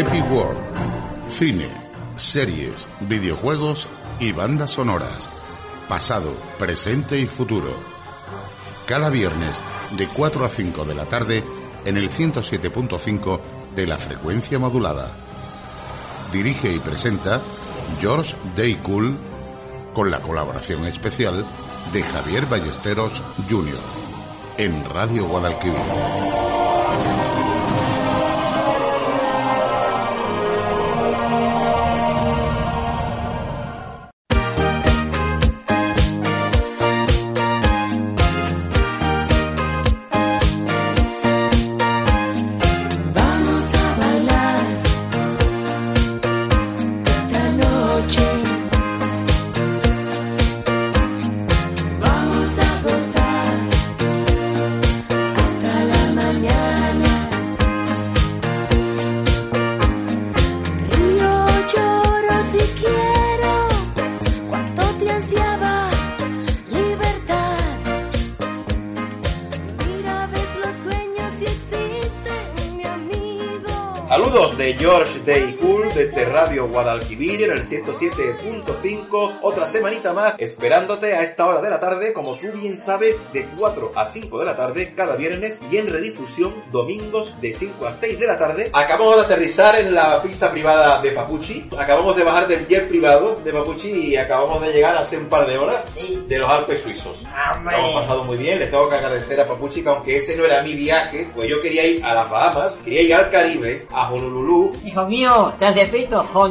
Epic World. Cine, series, videojuegos y bandas sonoras. Pasado, presente y futuro. Cada viernes de 4 a 5 de la tarde en el 107.5 de la frecuencia modulada. Dirige y presenta George Daycool con la colaboración especial de Javier Ballesteros Jr. en Radio Guadalquivir. Radio Guadalquivir en el 107.5. Otra semanita más esperándote a esta hora de la tarde, como tú bien sabes, de 4 a 5 de la tarde cada viernes y en redifusión domingos de 5 a 6 de la tarde. Acabamos de aterrizar en la pista privada de Papuchi. Acabamos de bajar del jet privado de Papuchi y acabamos de llegar hace un par de horas de los Alpes suizos. Lo hemos pasado muy bien, le tengo que agradecer a Papuchi que aunque ese no era mi viaje, pues yo quería ir a las Bahamas, quería ir al Caribe, a Honolulu, Hijo mío, te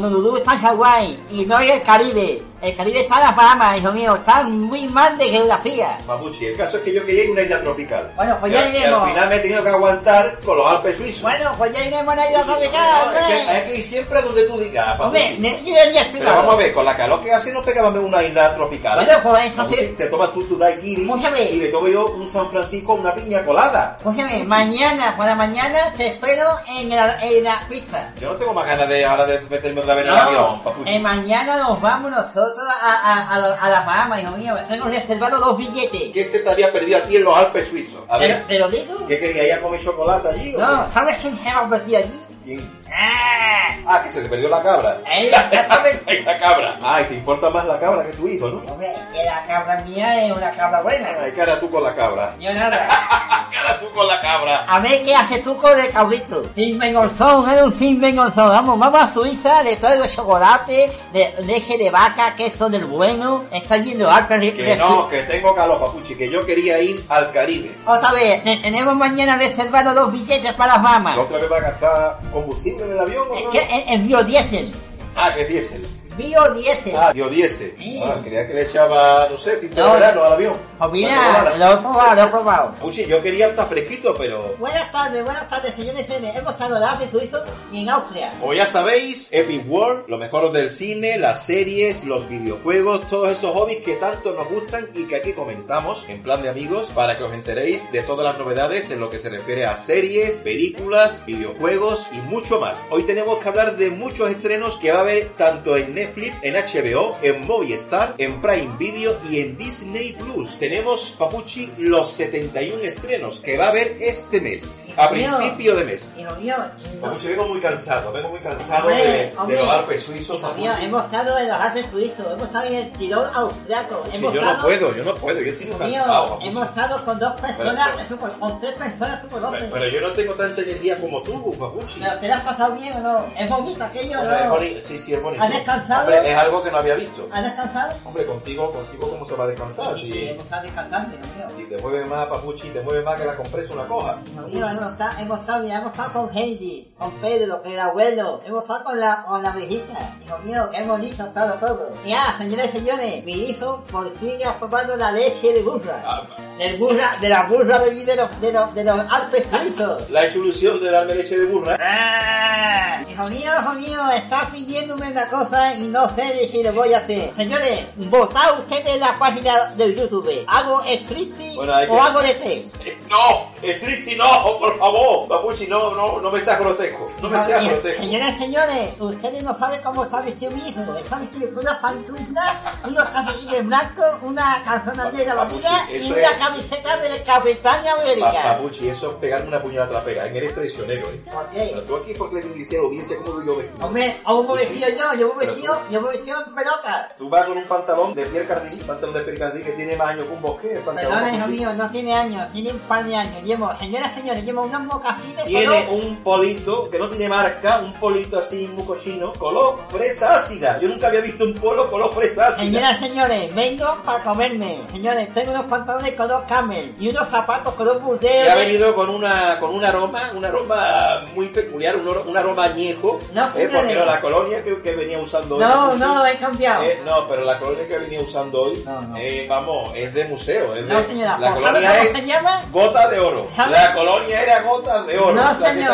Honolulu está en Hawái y no es el Caribe. El Caribe está en las Bahamas, hijo mío, está muy mal de geografía. Papuchi. El caso es que yo quería ir a una isla tropical. Bueno, pues ya al- y iremos. al final me he tenido que aguantar con los Alpes suizos. Bueno, pues ya iremos a la isla tropical, No, es, que, hay que ir siempre a donde tú digas, Hombre, necesito Pero vamos a ver, con la calor que hace no pegamos en una isla tropical. Bueno, pues entonces- te tomas tú tu daiquiri y me tomo yo un San Francisco, una piña colada. Escúchame, mañana, por la mañana te espero en la, en la pista. Yo no tengo más ganas de ahora de meterme otra vez en el avión, Papuchi. eh, mañana nos vamos nosotros a, a, a, la- a las Bahamas, hijo mío. Hemos reservado dos billetes. ¿Qué se te había perdido a ti en los Alpes suizos? A ¿Pero, ver, pero digo? ¿qué quería comer chocolate allí? o No, ¿sabes quién se ha convertido allí? ¿Quién? ¡Ah! Que se te perdió la cabra. Exactamente. Ay, la cabra. Ay, te importa más la cabra que tu hijo, ¿no? Hombre, que la cabra mía es una cabra buena. Ay, cara tú con la cabra. Yo nada. Cara tú con la cabra. A ver qué haces tú con el cabrito. Sin vengonzón, es un sin vengonzón. Vamos, vamos a Suiza, le traigo chocolate, de, leche de vaca, queso del bueno. Está yendo re- Que no, que tengo calor, papuchi, que yo quería ir al Caribe. Otra vez, te- tenemos mañana reservado dos billetes para las mamas. ¿La otra vez va a gastar combustible en el avión Es es, es biodiesel. Ah, que es diésel. Biodiesel. Ah, biodiesel. Sí. Ah, creía que le echaba, no sé, tinta No. de verano al avión. Pues mira, Cuando lo he probado, lo he probado. Papuchi, yo quería estar fresquito, pero... Buenas tardes, buenas tardes, señores y señores. Hemos estado en Alpes suizo y en Austria. Como ya sabéis, Epic World, lo mejor del cine, las series, los videojuegos, todos esos hobbies que tanto nos gustan y que aquí comentamos en plan de amigos para que os enteréis de todas las novedades en lo que se refiere a series, películas, videojuegos y mucho más. Hoy tenemos que hablar de muchos estrenos que va a haber tanto en Netflix, en HBO, en Movistar, en Prime Video y en Disney Plus. Tenemos, Papuchi, los 71 estrenos que va a haber este mes, a Mío. principio de mes. Hijo mío, no. Papuchi, vengo muy cansado, vengo muy cansado Hombre, de, de hombre. los Alpes suizos. Hijo mío, hemos estado en los Alpes suizos, hemos estado en el Tirol austriaco. Sí, hemos yo no estado- puedo, yo no puedo, yo estoy Hijo cansado. mío, hemos estado con dos personas, Pero- tú con, tres personas, tú conoces. Pero, pero yo no tengo tanta energía como tú, Papuchi. ¿Pero te lo has pasado bien o no? ¿Es bonito aquello Hombre, es no? boni- Sí, sí, es bonito. ¿Has descansado? Hombre, es algo que no había visto. ¿Has descansado? Hombre, contigo, contigo, ¿cómo se va a descansar? Sí, Si, hijo mío. si te mueve más, Papuchi, te mueve más que la compresa una coja. Hijo mío, hemos estado, hemos estado, hemos estado con Heidi, con Pedro, con el abuelo, hemos estado con la, con la viejita. Hijo mío, qué bonito ha estado todo. Ya, señores y señores, mi hijo por fin ha probado la leche de burra. Ah, Del burra, de la burra de allí de los, de los, de los Alpes suizos. La ilusión de darme leche de burra. Ah, Hijo mío, hijo mío, está pidiéndome una cosa y no sé si lo voy a hacer. Señores, votad ustedes en la página del YouTube. ¿Hago striptease Bueno, hay que- o hago de té? No, es triste, no, por favor. Papuchi, no, no, no me seas grotesco. No me seas grotesco. Señoras y señores, ustedes no saben cómo está vestido mi hijo. Está vestido con una pantufla, unos calcetines blancos, una calzona Papuchi, bonita y una es- camiseta del Capitán Pa- América. Papuchi, eso es pegarme una puñalada trapera. ¿eh? Eres traicionero, ¿eh? ¿Por Pero qué? tú aquí, porque le la audiencia cómo voy yo vestido? Hombre, ¿cómo me he vestido yo? Yo Pero vestido, yo me he vestido en pelota. Tú vas con un pantalón de Pierre Cardin, pantalón de Pierre Cardin que tiene más años que un bosque. Perdona, hijo mío, no tiene años, tiene un par de años. Llevo, señoras y señores, llevo unos mocasines Tiene color- un polito que no tiene marca, un polito así muy cochino, color fresa ácida. Yo nunca había visto un polo color fresa ácida. Señoras y señores, vengo para comerme. Señores, tengo unos pantalones color camel y unos zapatos color Y burdeo. ha venido con una con un aroma, un aroma muy peculiar, un, un aroma añejo. No, eh, porque era la colonia que, que venía usando hoy. No, no, he cambiado. Eh, no, pero la colonia que venía usando hoy, No, no. eh, vamos, es de museo. De, No, señora, la ¿sabe colonia es se llama? gota de oro. ¿Sabe? La colonia era gota de oro. No, señor.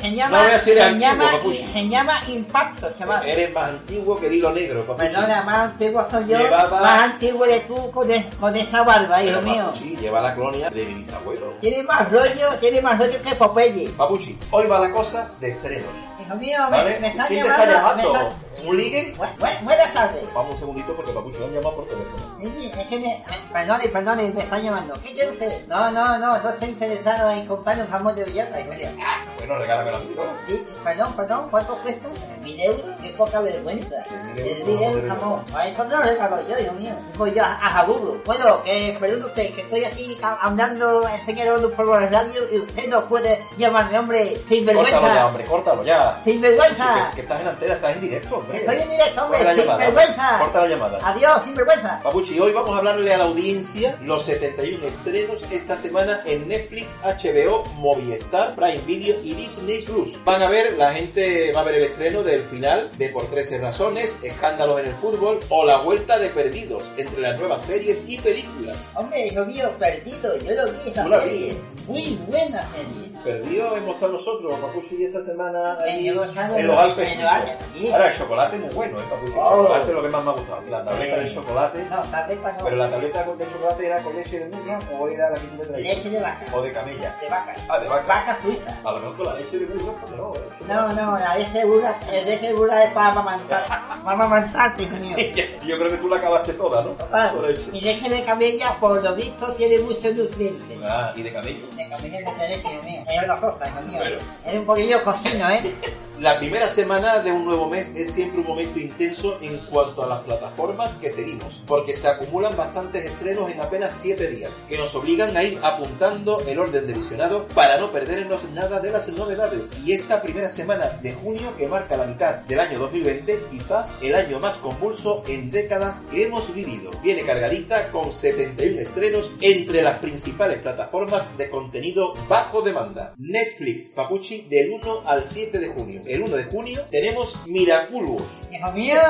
Se no llama, voy a decir se, antiguo, llama, se llama Impacto, chaval. Eres más antiguo que el hilo negro, papuchi. Perdona, más antiguo soy yo, Llevaba- más antiguo eres tú con, con esa barba, hijo Pero, mío. Papuchi lleva la colonia de mi bisabuelo. Tiene más rollo, tiene más rollo que Popeye. Papuchi, hoy va la cosa de estrenos. Hijo mío, me, ¿Vale? me están ¿Quién te llamando. está llamando? me está- ¿Un ligue? Bu- bu- buenas tardes. Vamos un segundito porque Papuchi lo han llamado por teléfono. Es que me, perdone, perdone, me están llamando. ¿Qué quiere usted? No, no, no, no estoy interesado en comprar un jamón de hijo mío. Bueno, regálamelo a mí, ¿no? Sí, perdón, perdón, ¿cuánto cuesta? ¿Mil euros? Qué poca vergüenza. Mil euros, jamón. A eso no lo regalo yo, hijo mío. Voy yo a, a Jabugo. Bueno, que perdón usted, que estoy aquí hablando, enseñando por la radio y usted no puede llamarme, hombre, sin Córtalo ya, hombre, córtalo ya. Sin Que, vergüenza. que estás en antena, estás en directo, hombre. Estoy en directo, hombre, Corta la llamada. vergüenza. Corta la llamada. Adiós, sin vergüenza. Papuchi, hoy vamos a hablarle a la audiencia los 71 estrenos esta semana en Netflix, HBO, Movistar, Prime Video y Disney Plus. Van a ver, la gente va a ver el estreno del final de Por 13 Razones, Escándalos en el Fútbol o La Vuelta de Perdidos entre las nuevas series y películas. Hombre, hijo mío, perdido, yo lo vi esa serie. Muy buena serie. Perdido hemos estado nosotros, Papuchi, esta semana ahí En los Alpes. Ahora, el chocolate es muy bueno, ¿eh, Papuchi? El Oh. chocolate es lo que más me ha gustado. La tableta de chocolate. No, tableta no. Pero la tableta de chocolate era con leche de burra o era la que tú me traías. Leche de vaca. O de camella. De vaca. Ah, de vaca. Vaca suiza. A lo mejor con la leche de burra mejor, ¿eh? No, no, la leche de burra, la leche de burra es para amamantar. Para amamantarte, hijo mío. Yo creo que tú la acabaste toda, ¿no? Leche. Y leche de camella, por lo visto, tiene muchos nutrientes. Ah, y de camello. Hijo mío. Una cosa, mío. Bueno. Es un poquillo cocino, ¿eh? La primera semana de un nuevo mes es siempre un momento intenso en cuanto a las plataformas que seguimos, porque se acumulan bastantes estrenos en apenas 7 días, que nos obligan a ir apuntando el orden de visionado para no perdernos nada de las novedades. Y esta primera semana de junio, que marca la mitad del año 2020, quizás el año más convulso en décadas que hemos vivido, viene cargadita con 71 estrenos entre las principales plataformas de contenido bajo demanda. Netflix, Papuchi, del 1 al 7 de junio. El 1 de junio tenemos Miraculous. Hijo mío,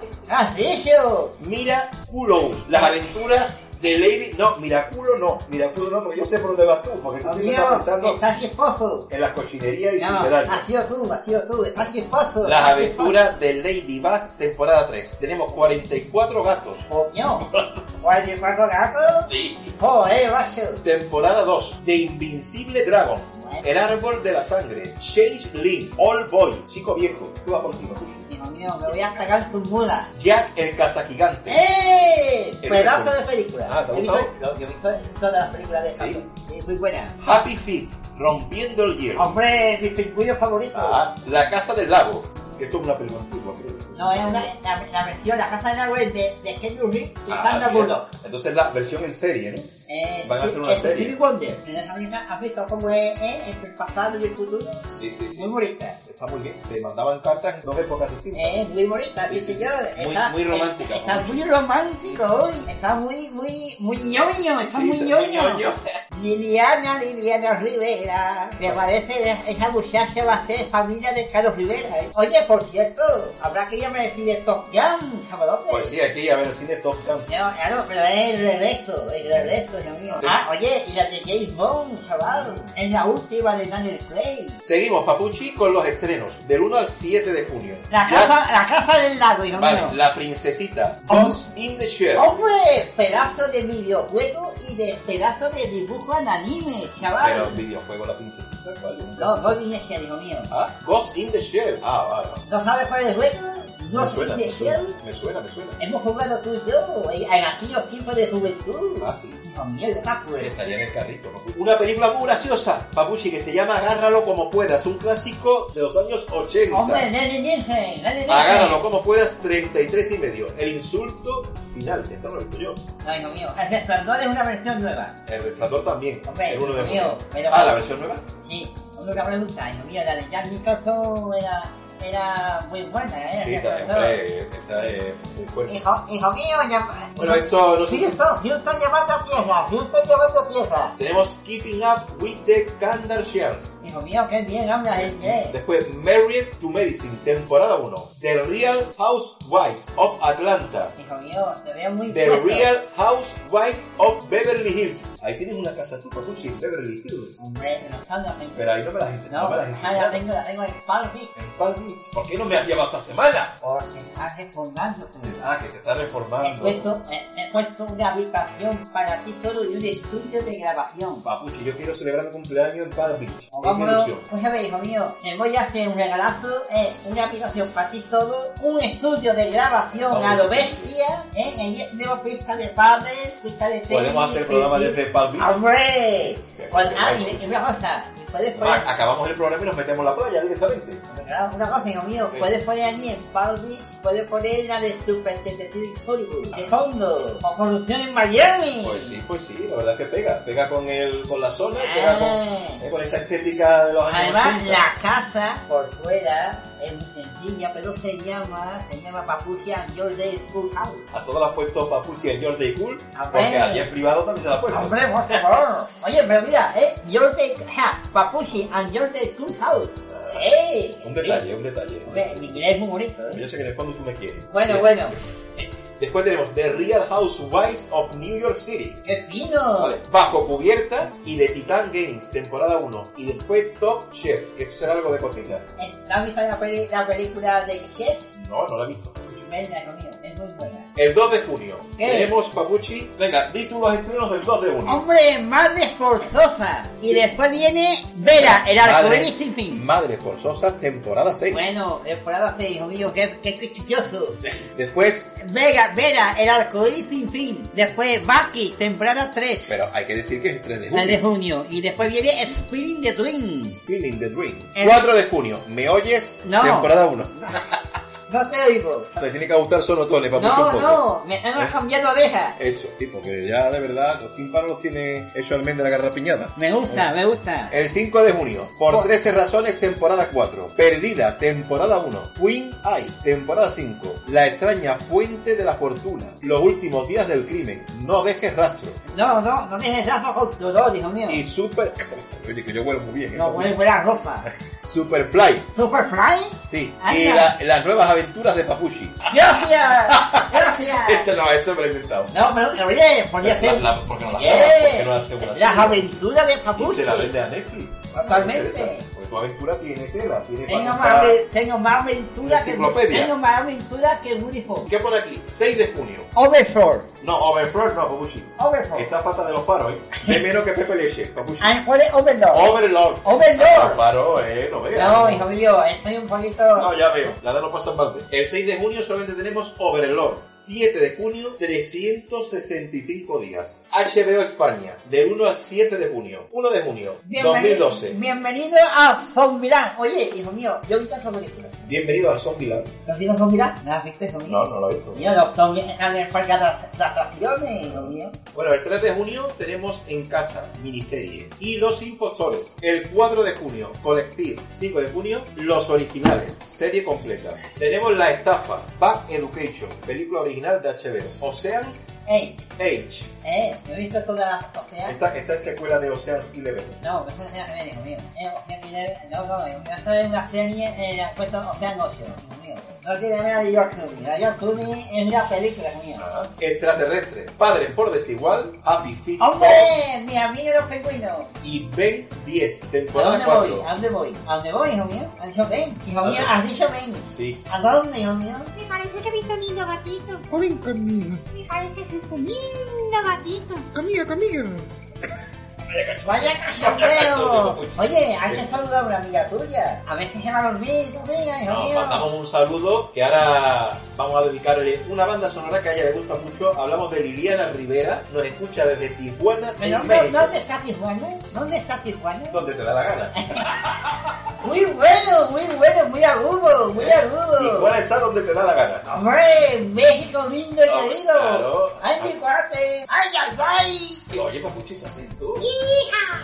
¿qué has dicho? Miraculous. Las aventuras de Lady... No, Miraculo no. Miraculo no, porque yo sé por dónde vas tú. Porque tú siempre estás pensando estás esposo. en las cochinerías y No, has sido tú, has sido tú, estás esposo. Las aventuras de Ladybug, temporada 3. Tenemos 44 gatos. esposo. Coño, ¿cuarenta gatos? Sí. Joder, macho. Temporada 2 de Invincible Dragon. Bueno. El árbol de la sangre. Change Link. All Boy. Chico viejo. Tú vas Papuchi. Hijo mío, me voy a sacar tus mulas. Jack el cazagigante. ¡Eh! El Pedazo mejor. de película. Ah, ¿te He visto- Yo he visto todas las películas de ¿Sí? Jason. Es muy buena. Happy Feet. Rompiendo el hielo. Hombre, mis pingüinos favoritos. Ah, la casa del lago. Esto es una película antigua, creo. No, es una, la, la versión, la casa del agua es de, de Ken Reeves y Ah, Sandra. Bullock. Entonces la versión en serie, ¿no? Eh, Van a hacer una es serie. Stevie Wonder. ¿En esa película ¿Has visto cómo es, eh, entre el pasado y el futuro? Sí, sí, Muy bonita. Está muy bien. Te mandaban cartas en dos épocas distintas. Eh, muy bonita, sí, Sí, sí, señor. sí. Muy- Está, muy romántica, Está muy romántico hoy. Está muy, muy, muy ñoño. Está Sí, muy está ñoño. ñoño. Liliana, Liliana Rivera. Me parece esa muchacha va a ser familia de Carlos Rivera. ¿eh? Oye, por cierto, habrá que ir a ver el cine Top Gun. Pues sí, aquí a ver el cine Top Gun. No, claro, pero es el regreso, el regreso, Dios mío. Sí. Ah, oye, y la de James Bond, chaval. Es la última de Daniel Craig. Seguimos, Papuchi, con los estrenos. Del 1 al 7 de junio. La casa, la casa del lago, hijo Vale, mío. la princesita. Oh. Ghost in the Shell. ¡Hombre! Pedazo de videojuego y de pedazos de dibujo en anime, chaval. Pero videojuego La Princesita, ¿cuál? No, Ghost in the Shell, hijo mío. Ah, Ghost in the Shell. Ah, vale. ¿No sabes cuál es el juego? Me Ghost suena, in the me suena, Shell. me suena, me suena. Hemos jugado tú y yo en aquellos tiempos de juventud. Ah, sí. Me acuerdo. Estaría en el carrito. ¿no? Una película muy graciosa, Papuchi, que se llama Agárralo como puedas, un clásico de los años 80. Hombre, Lenny Nielsen, Nielsen. Agárralo como puedas, 33 y medio. El insulto final, esto no lo he visto yo. No, hijo mío, el resplandor es una versión nueva. El resplandor también. Hombre, el uno de mío, pero- Ah, la versión nueva. Sí, una pregunta, hijo mío, la de Jack Nicholson era, era muy buena, ¿eh? Sí, está, hombre, esa es muy fuerte. Hijo, hijo mío, ya... Bueno, esto no sé si... Houston, Houston llevando a tierra, Houston llevando a tierra. Tenemos Keeping Up with the Kardashians. Hijo mío, qué bien hablas inglés. Después, Married to Medicine, temporada 1. The Real Housewives of Atlanta. Hijo mío, te veo muy The puesto. Real Housewives of Beverly Hills. Ahí tienes una casa tú, Papuchi, en Beverly Hills. Hombre, no tengo. Pero ahí no me las enseñas. No, No, me las esa la tengo, la tengo en Palm Beach. En Palm Beach. ¿Por qué no me has llevado esta semana? Porque está reformándose. Ah, que se está He reformando. puesto, he, he puesto una habitación para ti solo y un estudio de grabación. Papuchi, yo quiero celebrar mi cumpleaños en Palm Beach. O Es ilusión. pues a ver, hijo mío, voy a hacer un regalazo, eh, una aplicación para ti solo, un estudio de grabación Vamos, a lo bestia, eh, ahí tenemos pista de pádel, pista de tenis. Podemos hacer programa piscina. desde Beach. ¡Hombre! Qué ah, y, y una cosa, puedes poner... Ah, acabamos el programa y nos metemos en la playa directamente. Una cosa, hijo mío, puedes poner allí en Beach, puedes poner la de Super Detective Hollywood, de fondo, o producción en Miami. Pues sí, pues sí, la verdad es que pega. Pega con el, con la zona, Ah. pega con, eh, con esa estética de los años Además, 80. la casa por fuera es muy sencilla, pero se llama, se llama Papucia Your Day School House. A todas las has puesto Papuchi en Your Day Cool, porque allí en privado también se la ha puesto. Hombre, por favor. Oye, pero mira, eh, Your Day, ja, Papuchi and Your Day School House. Un detalle, un detalle. Mi inglés es muy bonito, Yo eh. sé que en el fondo tú me quieres. Bueno, Bien. bueno, Después tenemos The Real Housewives of New York City. qué fino. Vale, Bajo cubierta y de Titan Games, temporada 1. Y después Top Chef, que esto será algo de cocina. ¿Has visto la, peli- la película de Chef? No, no la he visto. Mío, es muy buena. El 2 de junio ¿Qué? tenemos Papuchi. Venga, di tú los estrenos del 2 de junio. Hombre, madre forzosa. Y después viene Vera, el arcoíris sin fin. Madre Forzosa, temporada 6. Bueno, temporada 6, hijo mío, qué, qué cuchilloso. Después, Vega, Vera, el arcoíris sin fin. Después Bucky, temporada 3. pero hay que decir que es el 3 de El junio. de junio. Y después viene Spinning the Dreams. Spinning the Dream. El- 4 de junio, ¿me oyes? No. Temporada 1. No te oigo. Te tiene que gustar Sonotone, Papuchi, un No, no, me están cambiando orejas. Eso, sí, porque ya de verdad los tímpanos los tiene hecho almendra garrapiñada. Me gusta, me gusta. El 5 de junio, por Por- 13 razones, temporada 4. Perdida, temporada 1. Queen Eye, temporada 5. La extraña fuente de la fortuna. Los últimos días del crimen. No dejes rastro. No, no, no dejes lazo con dolor, hijo mío. Y Super... Oye, que yo huelo muy bien. ¿eh? No huele buena ropa. Superfly. Superfly. Sí. Anda. Y la- las nuevas aventuras de Papushi. Gracias, gracias. Ese no, ese me lo he inventado. No, pero oye, podría ser. La- la- ¿por qué no la Yeah. grabas? ¿Por qué no la Las aventuras de Y Papuchi. se la vende a Netflix. Totalmente. Tu aventura tiene tela, tiene Tengo más, ave- tengo más aventura que tengo más aventura que Uniform. ¿Qué pone aquí? 6 de junio. Overflow. No, Overflow no, Papuchi. Overflow. Está falta de los faros, ¿eh? De menos que Pepe Leche, Papuchi. Ah, ¿cuál es Overlord? Overlord. Overlord. Los faros, eh, no veas. No, hijo mío, estoy un poquito. No, ya veo, la de no pasa mal. El 6 de junio solamente tenemos Overlord. 7 de junio, 365 días. HBO España, del 1 al 7 de junio. 1 de junio, Bienvenido, 2012. bienvenido a Zombieland. Oye, hijo mío, yo he visto esa película. Bienvenido a Zombieland. ¿Lo has visto Zombieland? ¿No has visto, mío? No, no lo he visto. Mira, los zombies están en el parque de las- de atracciones, hijo mío. Bueno, el 3 de junio tenemos En Casa, miniserie. Y Los Impostores. El 4 de junio, Collective. 5 de junio, Los Originales, serie completa. Tenemos La Estafa, Back Education, película original de HBO. Oceans Ey, 8. Eh, ¿no he visto todas las oceanas? Esta, esta es secuela de Oceans 11. No, tiene que ver, hijo mío. Eh, Ocean Eleven- No, no, mío, esto es una serie, eh, ha puesto Ocean 8, hijo mío. No tiene nada de George Clooney. La George Clooney es una película, hijo mío. Extraterrestre, Padres por Desigual, Happy Feet ¡Hombre! Mi amigo los pingüinos. y Ben 10, ¿A temporada dónde voy? 4. ¿A dónde voy? ¿A dónde voy, hijo mío? ¿Has dicho ven? Hijo mío, ¿A has dicho ven. Sí. ¿A dónde, hijo mío? Me parece que he visto un lindo gatito. Ven conmigo. Me parece que es un lindo gatito. Ratito. Conmigo, conmigo. Vaya cachondeo. Oye, hay que saludar a una amiga tuya. A si se va a dormir, tu amiga, Nos mandamos un saludo que ahora vamos a dedicarle una banda sonora que a ella le gusta mucho. Hablamos de Liliana Rivera, nos escucha desde Tijuana, ¿Pero en dónde, México. dónde está Tijuana? ¿Dónde está Tijuana? Donde te da la gana. Muy bueno, muy bueno, muy agudo, muy agudo. Tijuana está donde te da la gana. Hombre, México lindo y Oh, querido. claro. Ay, mi cuate. Ay, ay, ay. Y oye, ¿es así tú? Hija.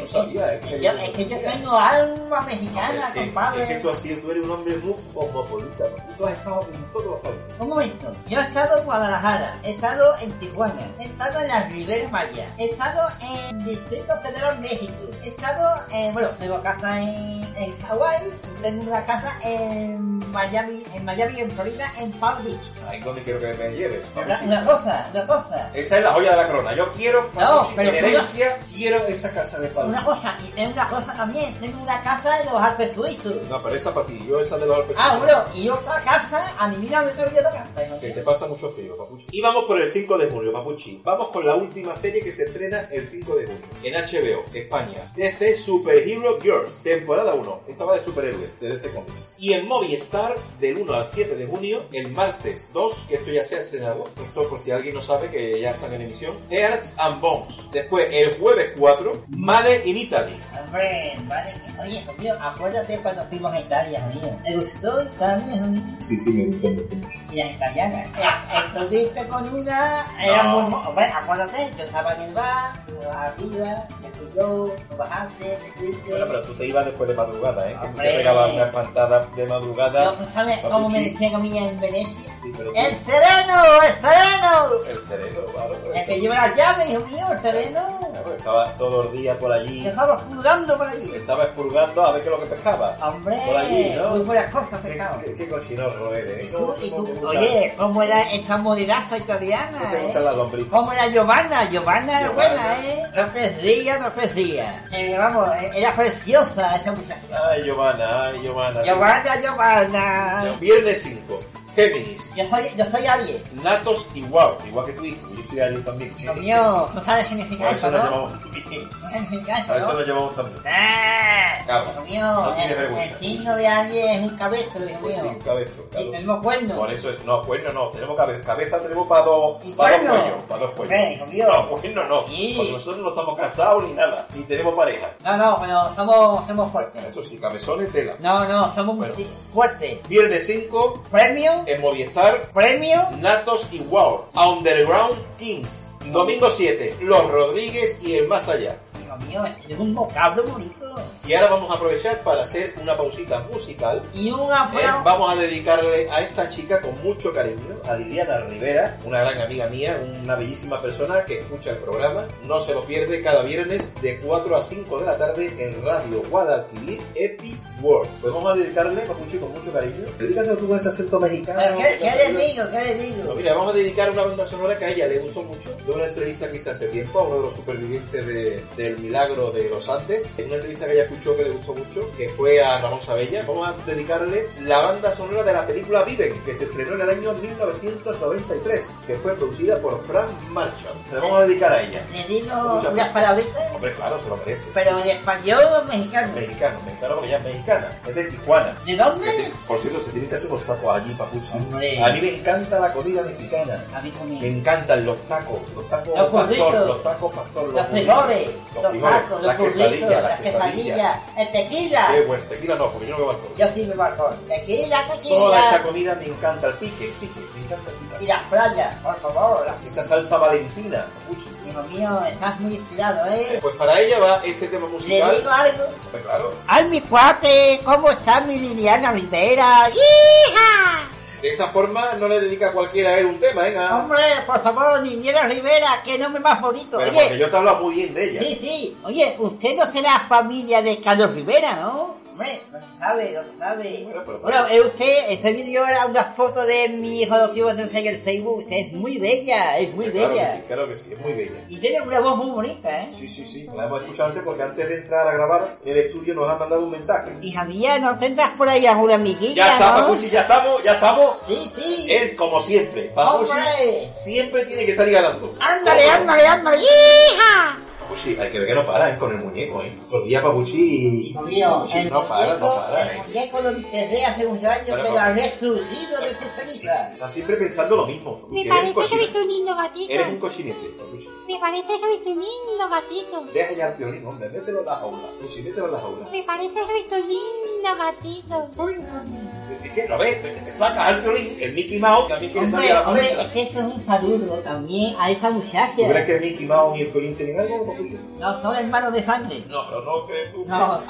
No sabía, es que Yo- es que yo tengo alma mexicana, Es compadre. Es que tú así, tú eres un hombre muy cosmopolita. Tú has estado en todos los países. Un momento, yo he estado en Guadalajara, he estado en Tijuana, he estado en las Riberas Maya, he estado en Distrito Federal México, he estado en, bueno, tengo casa en, en Hawái y tengo una casa en Miami, en Miami, en Florida, en Palm Beach. Ahí es donde quiero que me lleves. Una, cosa, una cosa, Esa es la joya de la corona. Yo quiero, No, pero en herencia, quiero esa casa de Palma. una cosa, y tengo una cosa también, tengo una casa en los Alpes Suizos. No, pero esa para ti, yo esa de los Alpes. Ah, bueno, y otra casa, adivina dónde tengo yo la casa, ¿no? Que se pasa mucho frío, Papuchi. Y vamos por el 5 de junio, Papuchi. Vamos con la última serie que se estrena el 5 de junio. En HBO, España. Desde Superhero Girls, temporada 1. Esta va de superhéroes, de DC Comics. Y en Movistar, del 1 al 7 de junio, el martes 2, que esto ya se ha estrenado. Esto por si alguien no sabe que ya están en emisión. Hearts and Bones. Después, el jueves 4, Made in Italy. Hombre, vale. Oye, mío, acuérdate cuando fuimos a Italia, mío. ¿Te gustó Italia, mío? Sí, sí, me gustó mucho. Y las italianas. Eh, Estuviste con una, era No. muy... Hombre, acuérdate, yo estaba en el bar, arriba, me fui yo, bajaste, me fuiste. Bueno, pero tú te ibas después de madrugada, ¿eh? Que tú te pegabas unas pantadas de madrugada. No, ¿Sabes cómo me decían a mí en Venecia? Sí, pero tú- ¡El sereno! ¡El sereno! El sereno, claro. pues. El que lleva las llaves, hijo mío, el sereno. Claro, Estaba todo el día por allí. Yo estaba pulgando por allí. Estaba expurgando a ver qué es lo que pescaba. Hombre, Por allí, ¿no? muy buenas cosas, Qué, pescado. qué, qué cochinorro eres, Y ¿eh? tú, ¿Cómo- y cómo tú, gusta? oye, ¿cómo era esta moderaza italiana, ¿Cómo te eh? gustan las lombrices? ¿Cómo era Giovanna? Giovanna Giovanna. buena, ¿eh? No te rías, no te rías. Eh, vamos, eh, era preciosa esa muchacha. Ay, Giovanna, ay, Giovanna. Giovanna, Giovanna. Viernes 5. Géminis, Yo soy, yo soy Aries. Natos y Wow. Igual que tú, hijo. Yo soy Aries también. Hijo mío, tú sabes significa eso, ¿no? llamamos también. ¿Qué significa eso, nos llamamos también. ¡Ah! Cabra. Hijo mío, No el, el vergüenza. signo de Aries es un hijo Pues mío. sí, cabeza, Y claro. tenemos cuernos. Por eso, no, cuerno no, tenemos cabeza. Cabeza tenemos para dos, ¿Y para dos cuellos. Para dos cuellos. Mío. No, cuerno no. Sí. Porque nosotros no estamos casados ni nada. Ni tenemos pareja. No, no, pero somos, somos fuertes. Eso sí, cabezones tela. No, no, somos Bueno. fuertes. Viernes 5, Premio, en Movistar, premio. Natos y Wow. Underground Kings. Domingo 7, Los Rodríguez y el Más Allá. Hijo mío, es un vocablo bonito. Y ahora vamos a aprovechar para hacer una pausita musical. Y un Eh, vamos a dedicarle a esta chica con mucho cariño, a Liliana Rivera, una gran amiga mía, una bellísima persona que escucha el programa. No se lo pierde cada viernes de 4 a 5 de la tarde en Radio Guadalquivir Epic World. Pues vamos a dedicarle, Papuchi, con mucho cariño. Dedícaselo tú con ese acento mexicano. ¿Qué, qué le digo? ¿Qué le Pues digo? mira, vamos a dedicar una banda sonora que a ella le gustó mucho, de una entrevista que hice hace tiempo a uno de los supervivientes de- del milagro de los Andes, una entrevista que ella escuchó que le gustó mucho, que fue a Ramón Sabella. Vamos a dedicarle la banda sonora de la película Viven, que se estrenó en el año 1993, que fue producida por Frank Marshall. Se la vamos a dedicar a ella. Le digo unas palabritas, Hombre, claro, se lo merece. pero en español o mexicano. Mexicano, mexicano porque ella es mexicana, es de Tijuana. ¿De dónde? Que Por cierto, se tienen que hacer unos tacos allí, papuchi. Hombre. A mí me encanta la comida mexicana. A mí Me conmigo. encantan los tacos, los tacos Los pastor, los tacos pastor, Los burritos, frijoles, los los frijoles, tacos, los las burritos, quesadillas, las las quesadillas. El tequila. Qué bueno, tequila no, porque yo no bebo alcohol. Yo sí me alcohol. Tequila, Toda esa tequila. comida me encanta, el pique, el pique, me encanta el Y pique. las playas, por favor. las- Esa salsa valentina, mío, estás muy inspirado, ¿eh? Pues para ella va este tema Le musical. digo algo. Pues claro, Ay, mi cuate, ¿cómo está mi Liliana Rivera? ¡Hija! De esa forma no le dedica a cualquiera a él un tema, ¿eh? Hombre, por favor, Liliana Rivera, que nombre más bonito. Pero porque yo te he hablado muy bien de ella. sí, sí. Oye, usted no será familia de Carlos Rivera, ¿no? Hombre, no se sabe, no se sabe. Bueno, pero- Bueno, eh, usted, estoy viendo ahora una foto de mi hijo adoptivo que en el Facebook. Usted es muy bella, es muy Claro que bella. sí, claro que sí, es muy bella. Y tiene una voz muy bonita, ¿eh? Sí, sí, sí, la hemos escuchado antes porque antes de entrar a grabar en el estudio nos han mandado un mensaje. Hija mía, ¿no tendrás por ahí alguna amiguilla, Ya está, no? Papuchi, ya estamos, ya estamos. Sí, sí. Es como siempre. ¡Hombre! siempre tiene que salir ganando. Ándale, ándale, ándale, hija. Papuchi, hay que ver que no para, ¿eh? Con el muñeco, ¿eh? Todavía Papuchi... Hijo mío, Papuchi el no para, no para, el ¿eh? muñeco lo enterré hace muchos años, Pero, pero ha resurgido de su ceniza. Está siempre pensando lo mismo. Me parece que he visto un lindo gatito. Eres un cochinete, Papuchi. Me parece que he visto un lindo gatito. Deja ya el piolín, hombre. Mételo en la jaula. Papuchi, mételo en la jaula. Me parece que he visto un lindo gatito. Es que, lo ves, sacas al piolín, el Mickey Mouse también quiere Hombre, salir a la hombre, palestra. es que eso es un saludo también a esa muchacha. ¿Tú crees que Mickey Mouse y el piolín tienen algo? No son hermanos de sangre. No, pero no crees tú. No,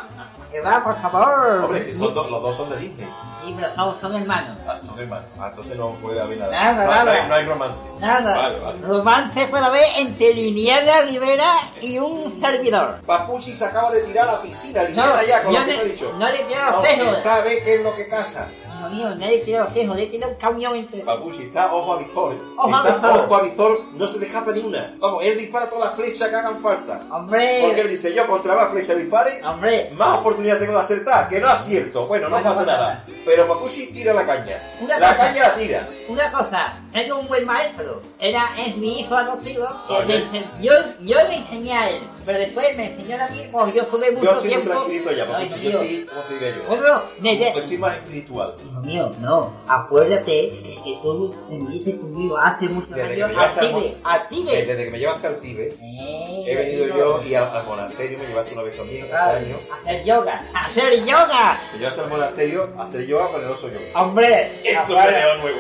que va, por favor. Hombre, si son dos- los dos son de Disney. Sí, pero son, son hermanos. Ah, son hermanos. Ah, entonces no puede haber nada. Nada, no, nada. No, hay, no hay romance. Nada. Vale, vale. Romance puede haber entre Liniela Rivera y un servidor. Papuchi se acaba de tirar a la piscina, No, limpiada ya con lo que he dicho. no le quiero los No, tejos. sabe qué es lo que casa. Mío, nadie quiere los quejos, le quiere un camión entre... Papuchi está ojo a visor. ¿eh? Ojo a está ojo a visor, no se escapa ni una. Vamos, él dispara todas las flechas que hagan falta. Porque Hombre, él dice, yo contra más flechas dispare, hombre, más oportunidad tengo de acertar, que no acierto. Bueno, no pasa nada. Pero Papuchi tira la caña. Una la cosa. caña la tira. una cosa, tengo un buen maestro. Era, es mi hijo adoptivo, que yo, yo le enseñé a él, pero después me enseñó a mí, pues yo estuve mucho Yo muy tiempo... tranquilito ya, No, hijo Yo estoy, ¿cómo te diré yo? bueno, me de- Yo estoy más espiritual. Hijo mío, no, acuérdate que tú me viniste conmigo hace muchos Desde años al Tibet, mon- a Tibet. Desde que me llevaste al Eh, he venido digo, yo y al, al monasterio, me llevaste una vez también, hace años. hacer yoga, hacer yoga. Me llevaste al monasterio hacer yoga con el oso yoga. Hombre, Eso me acuérdate- dejó nuevo.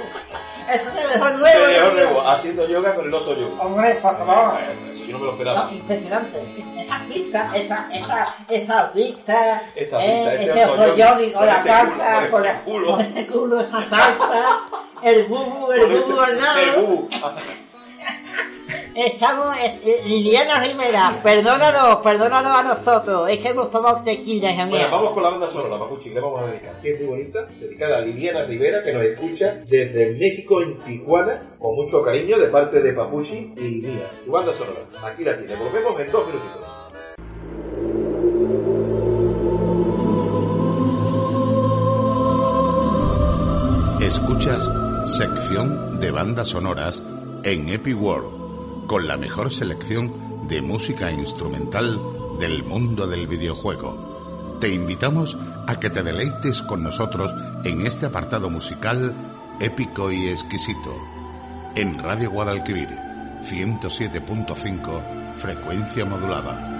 Eso te dejó Me nuevo, nuevo, haciendo yoga con el oso yoga. Hombre, por favor. Eso yo no me lo esperaba. No, impresionante. Esa vista, esa, esa, esa vista, Esa eh, vista, ese ese ojo yogi, con la culo, con ese culo. con ese culo, esa salsa, el bubu, el bubu al lado. El bubu. Estamos, Liliana Rivera, perdónanos, perdónanos a nosotros, es que hemos tomado tequila, hija Bueno, mía. vamos con la banda sonora, Papuchi, que le vamos a dedicar. Que es muy bonita, dedicada a Liliana Rivera, que nos escucha desde México en Tijuana, con mucho cariño de parte de Papuchi y mía. Su banda sonora. Aquí la tiene. Volvemos en dos minutitos. Escuchas sección de bandas sonoras en Epic World, con la mejor selección de música instrumental del mundo del videojuego. Te invitamos a que te deleites con nosotros en este apartado musical épico y exquisito. En Radio Guadalquivir, 107.5, frecuencia modulada.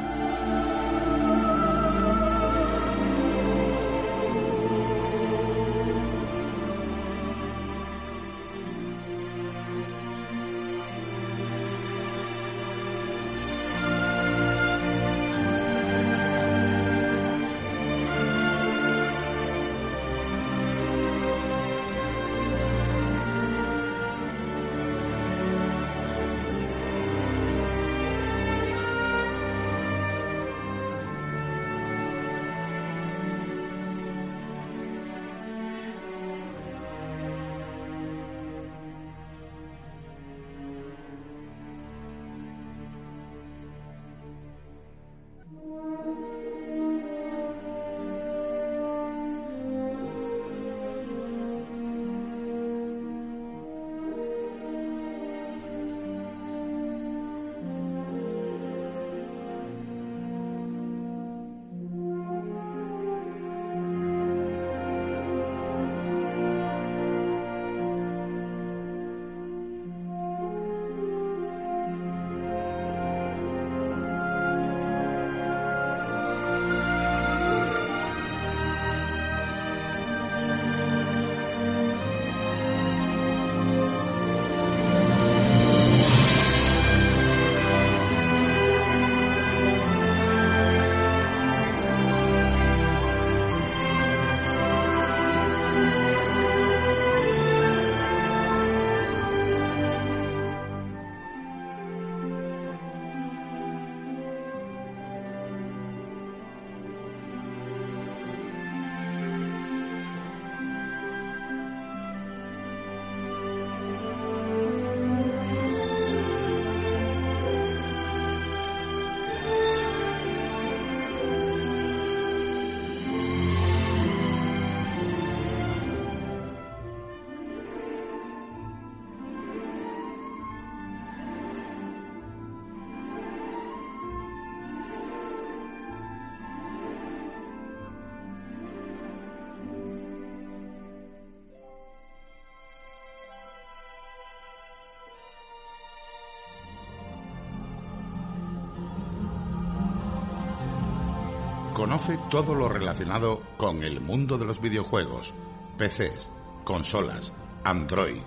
Conoce todo lo relacionado con el mundo de los videojuegos, PCs, consolas, Android,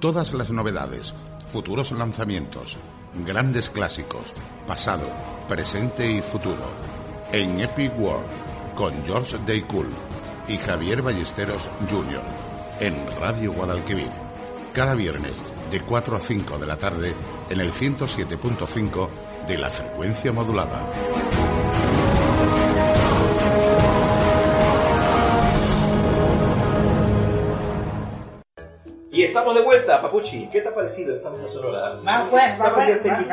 todas las novedades, futuros lanzamientos, grandes clásicos, pasado, presente y futuro. En Epic World, con George Daycool y Javier Ballesteros Jr. en Radio Guadalquivir. Cada viernes de 4 a 5 de la tarde en el 107.5 de la frecuencia modulada. Estamos de vuelta, Papuchi. ¿Qué te ha parecido esta banda sonora? Más pues, ¿Te ha más pues,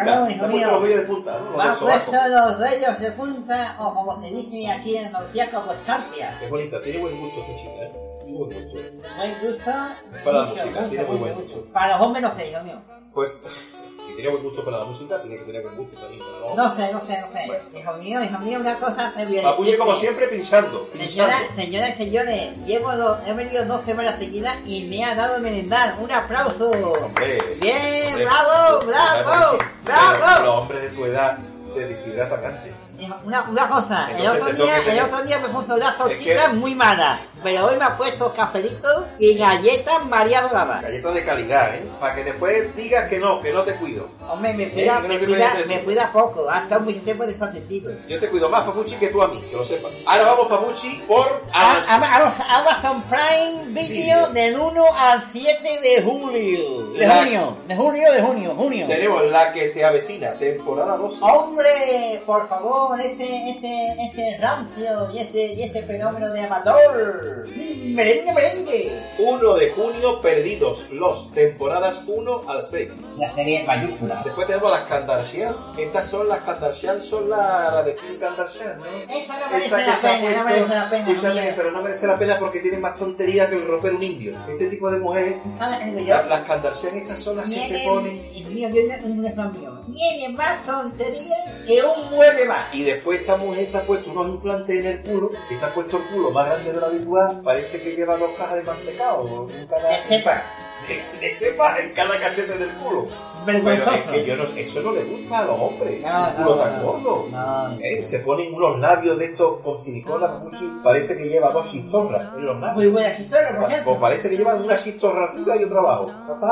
no, ¿Te hijo mío. los vellos de punta? ¿no? Más puesto los vellos de punta, o como se dice aquí en Norciaco, Constancia. Es bonita, tiene buen gusto esta chica, ¿eh? Buen gusto. Buen gusto. Para la música, tiene muy buen gusto. Para los hombres no sé, hijo mío. Pues, si tiene buen gusto para la música, tiene que tener buen gusto también los No sé, no sé, no sé. Bueno. Hijo mío, hijo mío, una cosa te voy a como siempre, pinchando. Pinchando. señoras y señores, llevo dos, he venido dos semanas seguidas y me ha dado merendar. ¡Un aplauso! Hombre. ¡Bien! hombre, ¡Bravo! ¡Bravo! Pero Los ¡Bravo! hombres de tu edad se deshidratan antes. Una, una cosa, el otro, día, el otro día me puso las Es tortitas que- muy malas, pero hoy me ha puesto cafelito y galletas María Dorada. Galletas de calidad, ¿eh? Para que después digas que no, que no te cuido. Hombre, me Eh, cuida, no me, cuida, me cuida poco, ha estado mucho tiempo desatendido. Yo te cuido más, Papuchi, que tú a mí, que lo sepas. Ahora vamos, Papuchi, por Amazon. a- a- Amazon Prime Video del 1 al 7 de julio. De La- junio, de julio, de junio, junio. Tenemos la que se avecina, temporada 2. Hombre, por favor, ese, ese, ese rancio y ese, y ese fenómeno de amador. Merengue, merengue. 1 de junio, Perdidos, los temporadas 1 al 6. La serie en mayúscula. Después tenemos las Kardashians. Estas son las Kardashians, son las la de Kim Kardashian, ¿no? Eso no merece Esta la pena, no puesto- merece la pena. Escúchame, amigo. pero no merece la pena porque tienen más tontería que el romper un indio. Este tipo de mujeres, ¿Sabes qué digo yo? la- las Kardashian estas son las que se Tienen, ponen... no no. Tiene más tontería que un mueble más. Y después esta mujer se ha puesto unos implantes en el culo, que se ha puesto el culo más grande de lo habitual, parece que lleva dos cajas de mantecado, cada... De cepa. de, de cepa en cada cachete del culo. Vergonzoso. Pero es que yo no, eso no le gusta a los hombres, No, un culo no, tan gordo. Eh, Se ponen unos labios de estos con silicona, parece que lleva dos chistorras en los labios. Muy buena historia, por cierto. Pues parece que llevan una chistorra arriba y otra abajo.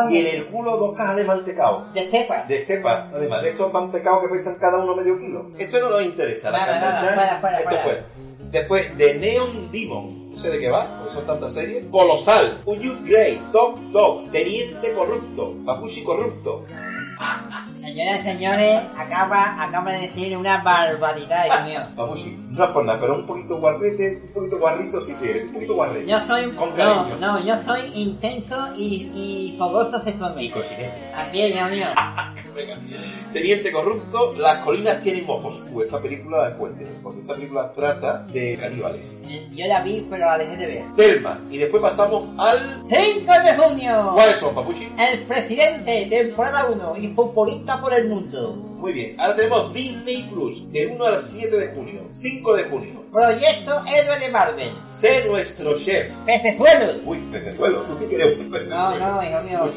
Y en el culo dos cajas de mantecao. De cepa. De estepa, además de estos mantecaos que pesan cada uno medio kilo. Esto no nos interesa, la Kardashian, fuera, fuera, esto fue. Después, de Neon Demon. No sé de qué va, porque son tantas series. Colosal, Uyu Grey, Top Dog, Teniente Corrupto, Papushi Corrupto. Señoras y señores, acaba, acaba de decir una barbaridad, hijo mío. Papushi, no es por nada, pero un poquito guarrete, un poquito guarrito si quieres, un poquito guarrete. Yo soy, Con no, cariño. no, yo soy intenso y, y fogoso sexualmente. Así es, hijo mío. Venga. Teniente Corrupto, Las colinas tienen ojos. Uh, esta película es fuerte, porque esta película trata de caníbales. Yo la vi, pero la dejé de ver. Telma, y después pasamos al... 5 de junio. ¿Cuáles son, Papuchi? El presidente, temporada 1, y futbolista por el mundo. Muy bien, ahora tenemos Disney Plus, del 1 al 7 de junio, 5 de junio. Proyecto Héroe de Marvel. Sé nuestro chef. Pecezuelo. Uy, pecezuelo, tú sí que eres un pecezuelo. No, no, hijo mío.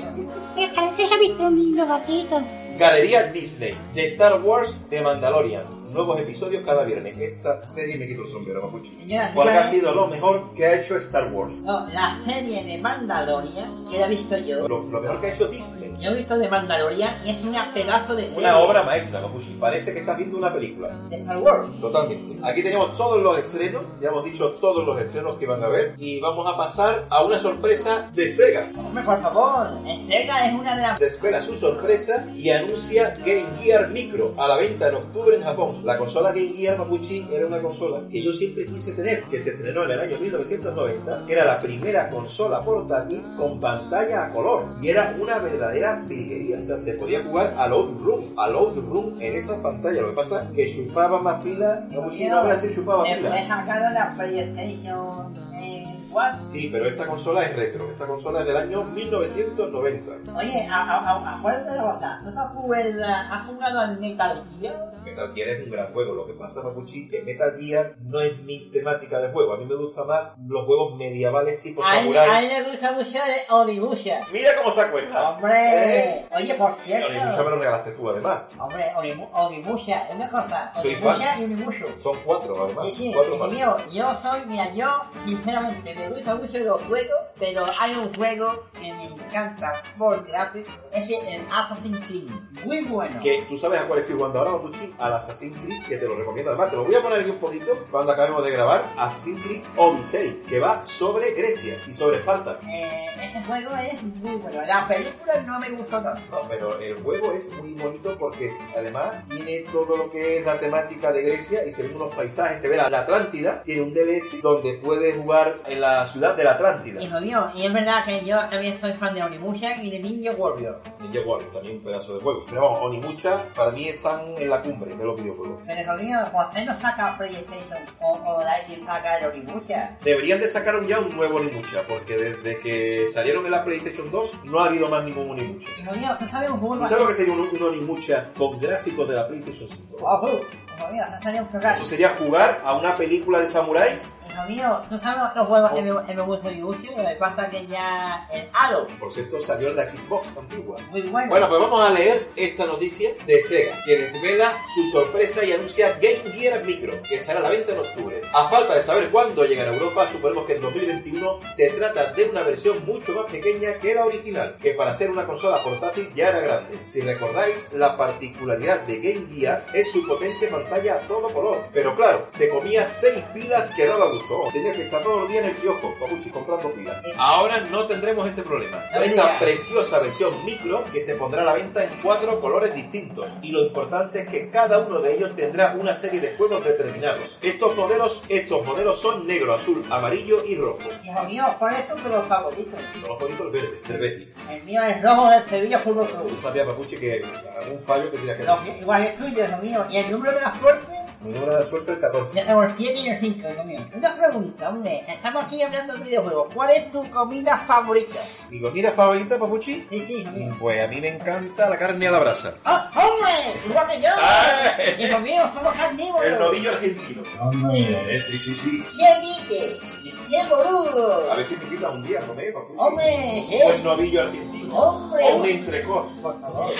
Me parece que ha visto un lindo gatito. Galería Disney, de Star Wars, de Mandalorian. Nuevos episodios cada viernes. Esta serie me quito el sombrero, y Porque ha sido lo mejor que ha hecho Star Wars. No, la serie de Mandalorian, que la he visto yo. Lo, lo mejor que ha hecho Disney. Yo he visto de Mandalorian y es una pedazo de serie. Una obra maestra, Papuchi. Parece que estás viendo una película. de Star Wars. Totalmente. Aquí tenemos todos los estrenos, ya hemos dicho todos los estrenos que van a ver y vamos a pasar a una sorpresa de Sega. Hombre, por favor, Sega es una de las... Desvela su sorpresa y anuncia Game Gear Micro a la venta en octubre en Japón. La consola Game Gear Mapuchi era una consola que yo siempre quise tener, que se estrenó en el año 1990, que era la primera consola portátil con pantalla a color y era una verdadera virguería. O sea, se podía jugar a Load Room, a Load Room en esa pantalla. Lo que pasa es que chupaba más pilas, Mapuchi no si chupaba Después pilas. sacaron la PlayStation eh, 4. Sí, pero esta consola es retro. Esta consola es del año 1990. Oye, acuérdate de la cosa, ¿no te acuerdas? ¿Has jugado al Metal Gear? Metal Gear es un gran juego. Lo que pasa, Papuchi, que Metal Gear no es mi temática de juego. A mí me gustan más los juegos medievales tipo samurai. a él le gusta mucho el Onimusha. Mira cómo se acuerda. Hombre, oye, por cierto. Onimusha me lo regalaste tú, además. Hombre, Onimu- Onimusha, es una cosa. Soy Onimusha fan. y Onimushu. Son cuatro, además. Sí, sí, cuatro mío, yo soy, mira, yo sinceramente me gustan mucho los juegos, pero hay un juego que me encanta por gráfico, es el Assassin's Creed, muy bueno. Que tú sabes a cuál estoy jugando ahora, Papuchi, al Assassin's Creed, que te lo recomiendo. Además, te lo voy a poner aquí un poquito cuando acabemos de grabar. Assassin's Creed Odyssey, que va sobre Grecia y sobre Esparta. Eh, ese juego es muy bueno, la película no me gustó tanto. No, pero el juego es muy bonito porque además tiene todo lo que es la temática de Grecia y se ven unos paisajes, se ve la, la Atlántida, tiene un DLC donde puedes jugar en la ciudad de la Atlántida. Hijo mío, y es verdad que yo también soy fan de Onimusha y de Ninja Warrior. Ninja Warrior, también un pedazo de juego. Pero vamos, Onimucha para mí están en la cumbre de los videojuegos. Pero mío, ¿por qué no saca PlayStation o, o la que saca el Onimusha? Deberían de sacar ya un nuevo Onimucha, porque desde que salieron en la PlayStation 2 no ha habido más ningún Onimucha. Hijo mío, ¿tú sabes un juego ¿Tú sabes lo que sería un, un Onimucha con gráficos de la PlayStation 5? Ojo, hijo mío, no. Eso sería jugar a una película de samuráis Hijo mío, ¿tú sabes los juegos que me, que me gustan y Lo que pasa que ya el Halo, Por cierto, salió en la Xbox antigua. muy bueno. Bueno, pues vamos a leer esta noticia de Sega, que desvela su sorpresa y anuncia Game Gear Micro, que estará a la venta en octubre. A falta de saber cuándo llegará a Europa, suponemos que en 2021 se trata de una versión mucho más pequeña que la original, que para ser una consola portátil ya era grande. Si recordáis, la particularidad de Game Gear es su potente pantalla a todo color. Pero claro, se comía 6 pilas que daba gusto. Tenías que estar todos los días en el kiosco, papuchi, comprando pilas. Ahora no tendremos ese problema. Esta preciosa versión micro que se pondrá a la venta en cuatro colores distintos. Y lo importante es que cada uno de ellos tendrá una serie de juegos determinados. Estos modelos, estos modelos son negro, azul, amarillo y rojo. Hijo mío, ¿cuál es tu color favorito? Son los bonitos verde, del Betty. El mío es rojo del Sevilla Fútbol Club. sabías, Papuchi, que algún fallo que tendría que Lo que- igual es tuyo, hijo mío. Y el número de la suerte, Mi número de suerte es el 14. yo tengo el 7 y el 5, hijo mío. Una pregunta, hombre. Estamos aquí hablando de videojuegos. ¿Cuál es tu comida favorita? ¿Mi comida favorita, Papuchi? Sí, sí, hijo mío. Pues a mí me encanta la carne a la brasa. ¡Oh, hombre! ¡Igual que yo! ¡Ay! Hijo mío, somos carnívoros. El novillo argentino. ¡Hombre! Eh, sí, sí, sí. ¡Qué vique! ¡Qué boludo! A ver si me invitas un día a comer, Papuchi. ¡Hombre! O el novillo argentino. ¡Hombre! O un entrecot. Por favor.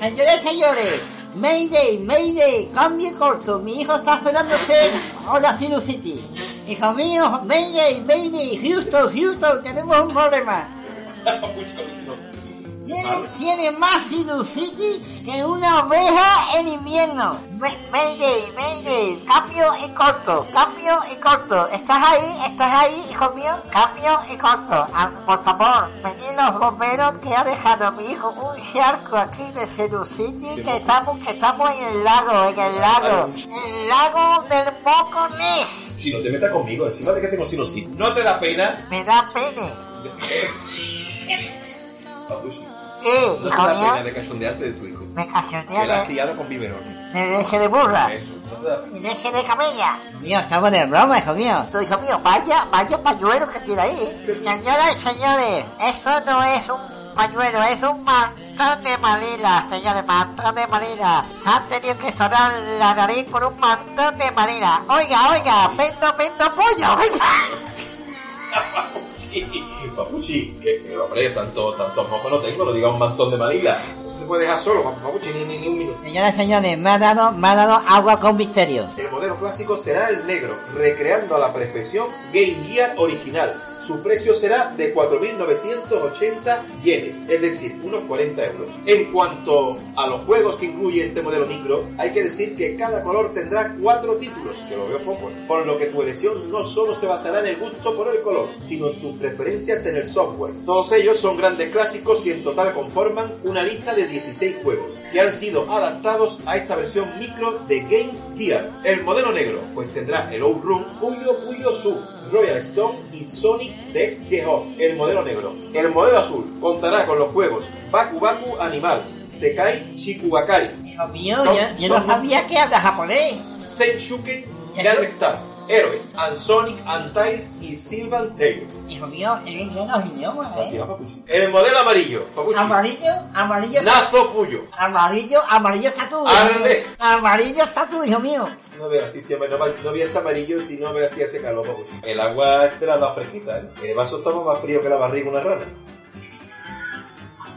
Señores, señores, Mayday, Mayday, cambie corto, mi hijo está celándose. Hola, City. Hijo mío, Mayday, Mayday, Houston, Houston, tenemos un problema. Tiene, tiene más City que una oveja en invierno. Ma- Mayday, Mayday, cambio y corto, cambio y corto. ¿Estás ahí? ¿Estás ahí, hijo mío? Cambio y corto. Ah, por favor, venid los bomberos que ha dejado mi hijo un charco aquí de Ceru City que estamos, que estamos en el lago, en el lago. El lago del Moco Ness. Si no te metas conmigo, encima de que tengo sinusitis. ¿No te da pena? Me da ¿Qué, ¿no te da pena de cachondearte de tu hijo? Me Que la has criado con biberón. de leche de burra. Eso. Y leche de camella. Mío, estamos de broma, hijo mío. Tu hijo mío, vaya, vaya pañuelo que tiene ahí. Señoras y señores, eso no es un pañuelo, es un mantón de Manila, señores, mantón de Manila. Han tenido que sonar la nariz con un mantón de Manila. Oiga, oiga, vendo, vendo pollo, venga. Papuchi, Papuchi, que, que hombre, tanto, tantos mojos no tengo, no diga un mantón de Manila. No se te puede dejar solo, Papuchi, ni, ni, ni un minuto. Señoras y señores, me ha dado, me ha dado agua con misterio. El modelo clásico será el negro, recreando a la perfección Game Gear original. Su precio será de 4.980 yenes, es decir, unos 40 euros. En cuanto a los juegos que incluye este modelo micro, hay que decir que cada color tendrá cuatro títulos, que lo veo poco, por lo que tu elección no solo se basará en el gusto por el color, sino en tus preferencias en el software. Todos ellos son grandes clásicos y en total conforman una lista de 16 juegos, que han sido adaptados a esta versión micro de Game Gear. El modelo negro, pues tendrá el Outrun, Puyo Puyo Su, Royal Stone y Sonic the Hedgehog, el modelo negro. El modelo azul contará con los juegos Baku Baku Animal, Sekai Shikubakari, Hijo mío, Son- yo, yo no sabía que habla japonés. Senshuke Star, Héroes, and Sonic, and Tails y Sylvan Tails. Hijo mío, eres bien los idiomas, ¿eh? va, Papuchi. En el modelo amarillo, Papuchi. Amarillo, amarillo. Nazo Puyo. Amarillo, amarillo está tú. Arle. Amarillo está tú, hijo mío. No veas así, tío, no, no veas este amarillo si no veas así ese calor, Papuchi. El agua este la da fresquita, ¿eh? El vaso está más frío que la barriga de una rana.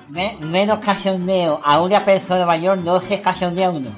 Me- menos cachondeo a una persona mayor no se cachondea uno.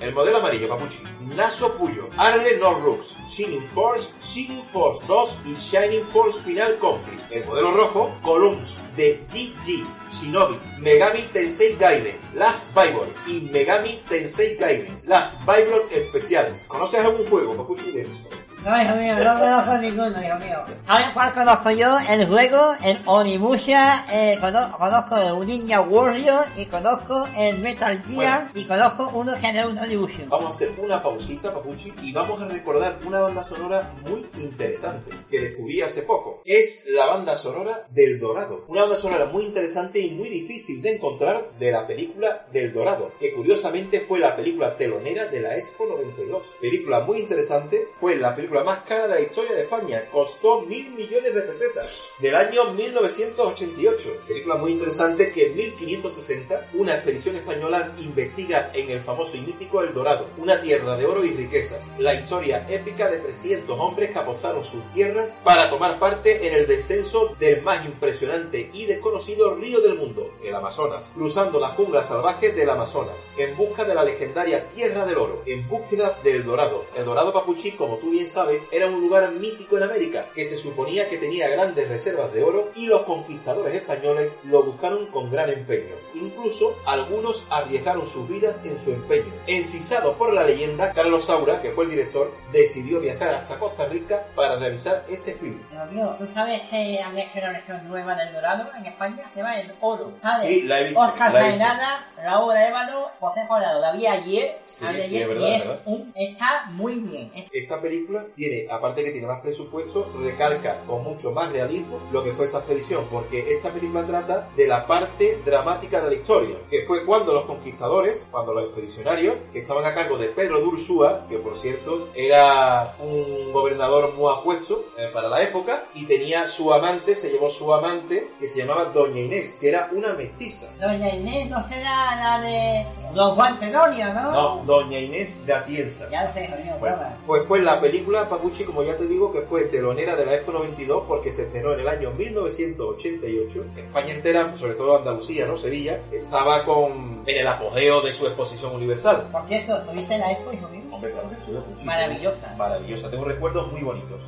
El modelo amarillo, Papuchi. Naso Puyo, Arle No Rooks, Shining Force, Shining Force 2 y Shining Force Final Conflict. El modelo rojo, Columns de GG, Shinobi, Megami Tensei Gaiden, Last Bible y Megami Tensei Gaiden, Last Bible Especial. ¿Conoces algún juego, Papuchi, de esto? No, hijo mío, no conozco ninguno, hijo mío. ¿Sabes cuál conozco yo? El juego, el Onimusha, eh, cono- conozco el Ninja Warrior y conozco el Metal Gear y conozco uno que es un Onimusha. Vamos a hacer una pausita, Papuchi, y vamos a recordar una banda sonora muy interesante que descubrí hace poco. Es la banda sonora del Dorado. Una banda sonora muy interesante y muy difícil de encontrar de la película del Dorado, que curiosamente fue la película telonera de la Expo 92. Película muy interesante, fue la película más cara de la historia de España. Costó mil millones de pesetas. Del año 1988. Película muy interesante que en 1560 una expedición española investiga en el famoso y mítico El Dorado, una tierra de oro y riquezas. La historia épica de 300 hombres que apostaron sus tierras para tomar parte en el descenso del más impresionante y desconocido río del mundo, el Amazonas, cruzando las junglas salvajes del Amazonas, en busca de la legendaria Tierra del Oro, en búsqueda del Dorado. El Dorado Papuchí, como tú bien sabes, era un lugar mítico en América, que se suponía que tenía grandes reservas de oro y los conquistadores españoles lo buscaron con gran empeño. Incluso algunos arriesgaron sus vidas en su empeño. Encisado por la leyenda, Carlos Saura, que fue el director, decidió viajar hasta Costa Rica para realizar este film. Hijo mío, ¿tú sabes que han hecho una región nueva del Dorado en España? Se llama el Oro, ¿sabes? Sí, la he visto, Oscar la he visto. Faenada, Raúl Évalo, José Colado. La vi ayer, Sí, la vi sí, ayer, es verdad, y es verdad. un- está muy bien. Es- Esta película tiene, aparte que tiene más presupuesto, recarga con mucho más realismo lo que fue esa expedición, porque esta película trata de la parte dramática de la historia, que fue cuando los conquistadores, cuando los expedicionarios, que estaban a cargo de Pedro de Ursúa, que por cierto era un gobernador muy apuesto eh, para la época, y tenía su amante, se llevó su amante, que se llamaba Doña Inés, que era una mestiza. Doña Inés no será la de los guantelonios, ¿no? No, Doña Inés de Atienza. Ya lo sé, Bueno, pues fue la película Papuchi, como ya te digo, que fue telonera de la Expo 92 porque se estrenó en el año 1988. España entera, sobre todo Andalucía, ¿no? Sevilla, estaba con en el apogeo de su exposición universal. Por cierto, ¿estuviste en la expo, hijo mío? Hombre, claro que estuve, Papuchi. Maravillosa. Maravillosa, tengo recuerdos muy bonitos.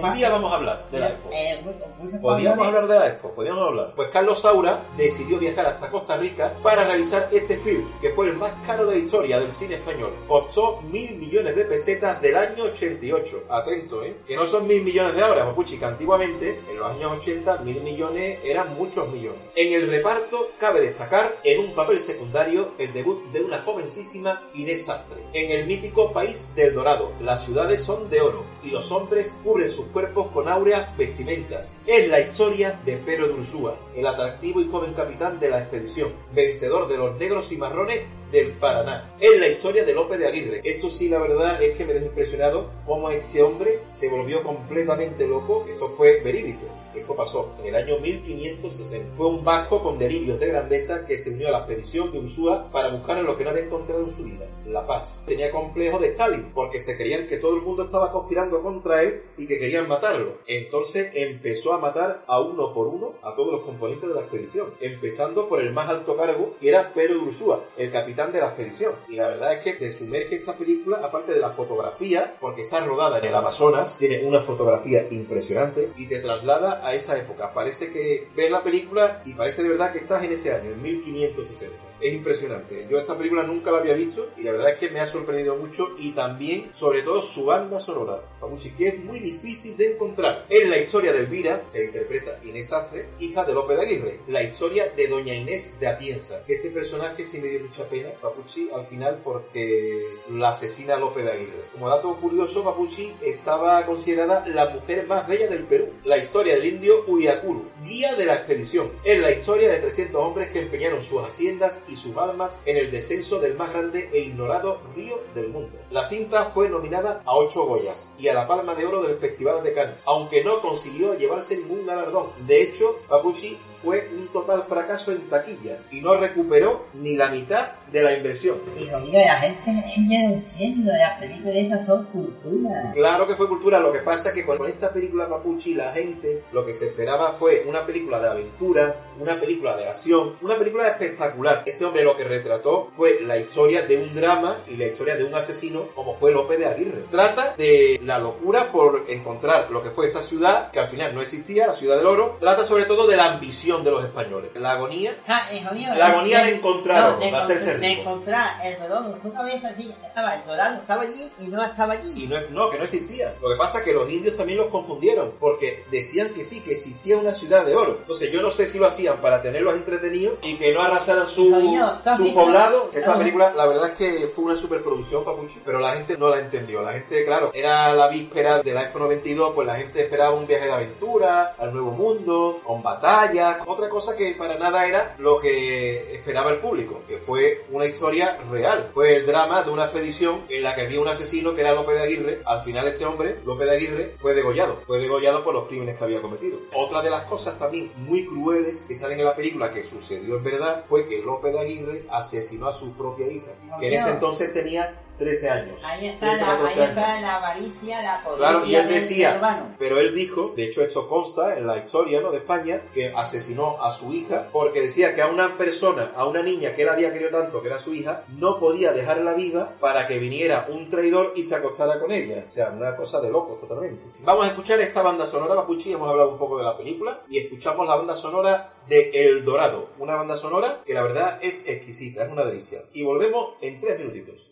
Un día vamos a hablar de la Expo. Eh, muy- muy- Podríamos hablar de la Expo, podríamos hablar. Pues Carlos Saura decidió viajar hasta Costa Rica para realizar este film, que fue el más caro de la historia del cine español. Costó mil millones de pesetas del año 88. Atento, ¿eh? Que no son mil millones de ahora, Papuchi, que antiguamente, en los años 80, mil millones eran muchos millones. En el reparto cabe destacar, en un papel secundario, el debut de una jovencísima Inés Sastre. En el mítico país del Dorado, las ciudades son de oro y los hombres cubren sus cuerpos con áureas vestimentas. Es la historia de Pedro de Ursúa, el atractivo y joven capitán de la expedición, vencedor de los negros y marrones del Paraná. Es la historia de López de Aguirre. Esto sí, la verdad es que me dejó impresionado cómo este hombre se volvió completamente loco. Esto fue verídico. Esto pasó en el año 1560. Fue un vasco con delirios de grandeza que se unió a la expedición de Ursúa para buscar lo que no había encontrado en su vida, la paz. Tenía complejo de Stalin porque se creían que todo el mundo estaba conspirando contra él y que querían matarlo. Entonces empezó a matar a uno por uno a todos los componentes de la expedición, empezando por el más alto cargo que era Pedro Ursúa, el capitán de la expedición. Y la verdad es que te sumerge esta película, aparte de la fotografía, porque está rodada en el Amazonas, tiene una fotografía impresionante y te traslada a esa época. Parece que ves la película y parece de verdad que estás en ese año, en 1560. Es impresionante. Yo esta película nunca la había visto y la verdad es que me ha sorprendido mucho y también, sobre todo, su banda sonora, Papuchi, que es muy difícil de encontrar. Es la historia de Elvira, que la interpreta Inés Sastre, hija de López de Aguirre. La historia de Doña Inés de Atienza. Que este personaje sí me dio mucha pena, Papuchi, al final porque la asesina López de Aguirre. Como dato curioso, Papuchi estaba considerada la mujer más bella del Perú. La historia del indio Uyakuru, guía de la expedición. Es la historia de 300 hombres que empeñaron sus haciendas sus almas en el descenso del más grande e ignorado río del mundo. La cinta fue nominada a 8 Goyas y a la Palma de Oro del Festival de Cannes, aunque no consiguió llevarse ningún galardón. De hecho, Papuchi fue un total fracaso en taquilla y no recuperó ni la mitad de la inversión. Hijo mío, la gente ella no entiende, las películas esas son cultura. Claro que fue cultura, lo que pasa es que con esta película Papuchi la gente lo que se esperaba fue una película de aventura, una película de acción, una película espectacular. Este hombre lo que retrató fue la historia de un drama y la historia de un asesino como fue López de Aguirre. Trata de la locura por encontrar lo que fue esa ciudad que al final no existía, la ciudad del oro. Trata sobre todo de la ambición de los españoles. La agonía Ah, La agonía de eh, encontrarlo, no, de hacerse de encontrar el dorado en su cabeza, sí, estaba el dorado, estaba allí y no estaba allí. Y no, no, que no existía. Lo que pasa es que los indios también los confundieron, porque decían que sí, que existía una ciudad de oro. Entonces yo no sé si lo hacían para tenerlos entretenidos y que no arrasaran su, Hijo mío, ¿tú has su poblado. Esta película, la verdad es que fue una superproducción, Papuchi, pero la gente no la entendió. La gente, claro, era la víspera de la Expo 92, pues la gente esperaba un viaje de aventura, al nuevo mundo, con batallas, otra cosa que para nada era lo que esperaba el público, que fue una historia real. Fue el drama de una expedición en la que había un asesino que era López de Aguirre. Al final este hombre, López de Aguirre, fue degollado. Fue degollado por los crímenes que había cometido. Otra de las cosas también muy crueles que salen en la película que sucedió en verdad fue que López Aguirre asesinó a su propia hija, que en ese entonces tenía 13 años. Ahí está, 13, la, 14 ahí años. está la avaricia, la codicia Claro, y él decía, hermano. pero él dijo, de hecho esto consta en la historia ¿no? de España, que asesinó a su hija porque decía que a una persona, a una niña que él había querido tanto, que era su hija, no podía dejarla viva para que viniera un traidor y se acostara con ella. O sea, una cosa de locos totalmente. Vamos a escuchar esta banda sonora, Papuchi, hemos hablado un poco de la película, y escuchamos la banda sonora de El Dorado, una banda sonora que la verdad es exquisita, es una delicia. Y volvemos en tres minutitos.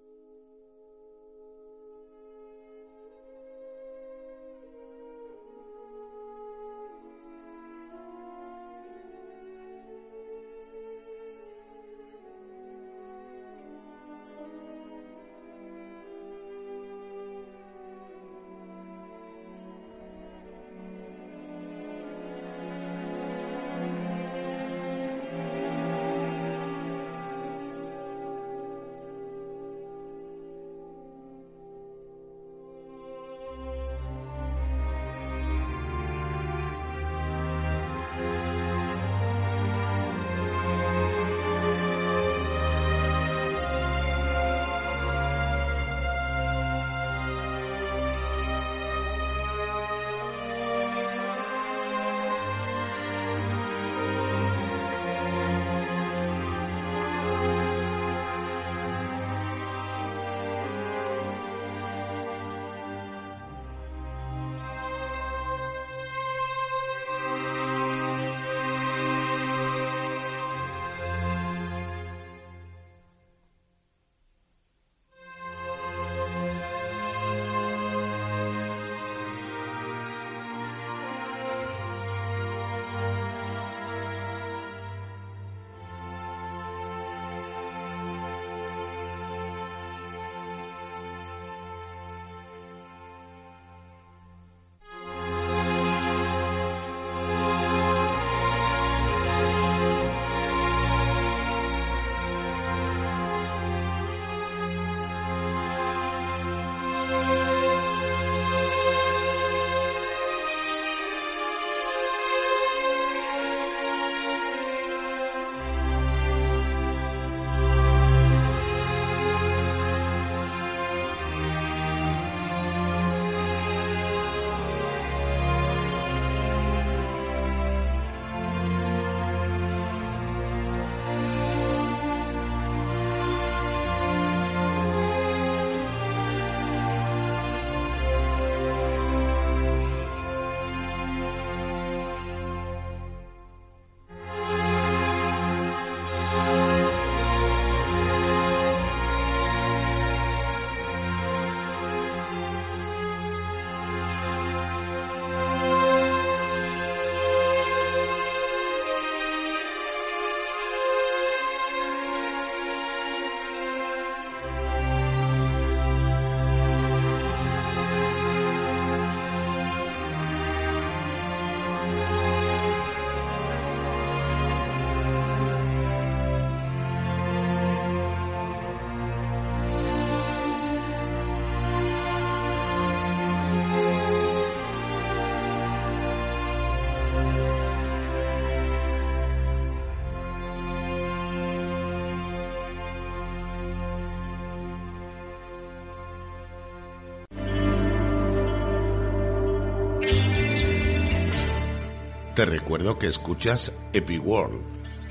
Te recuerdo que escuchas Epic World.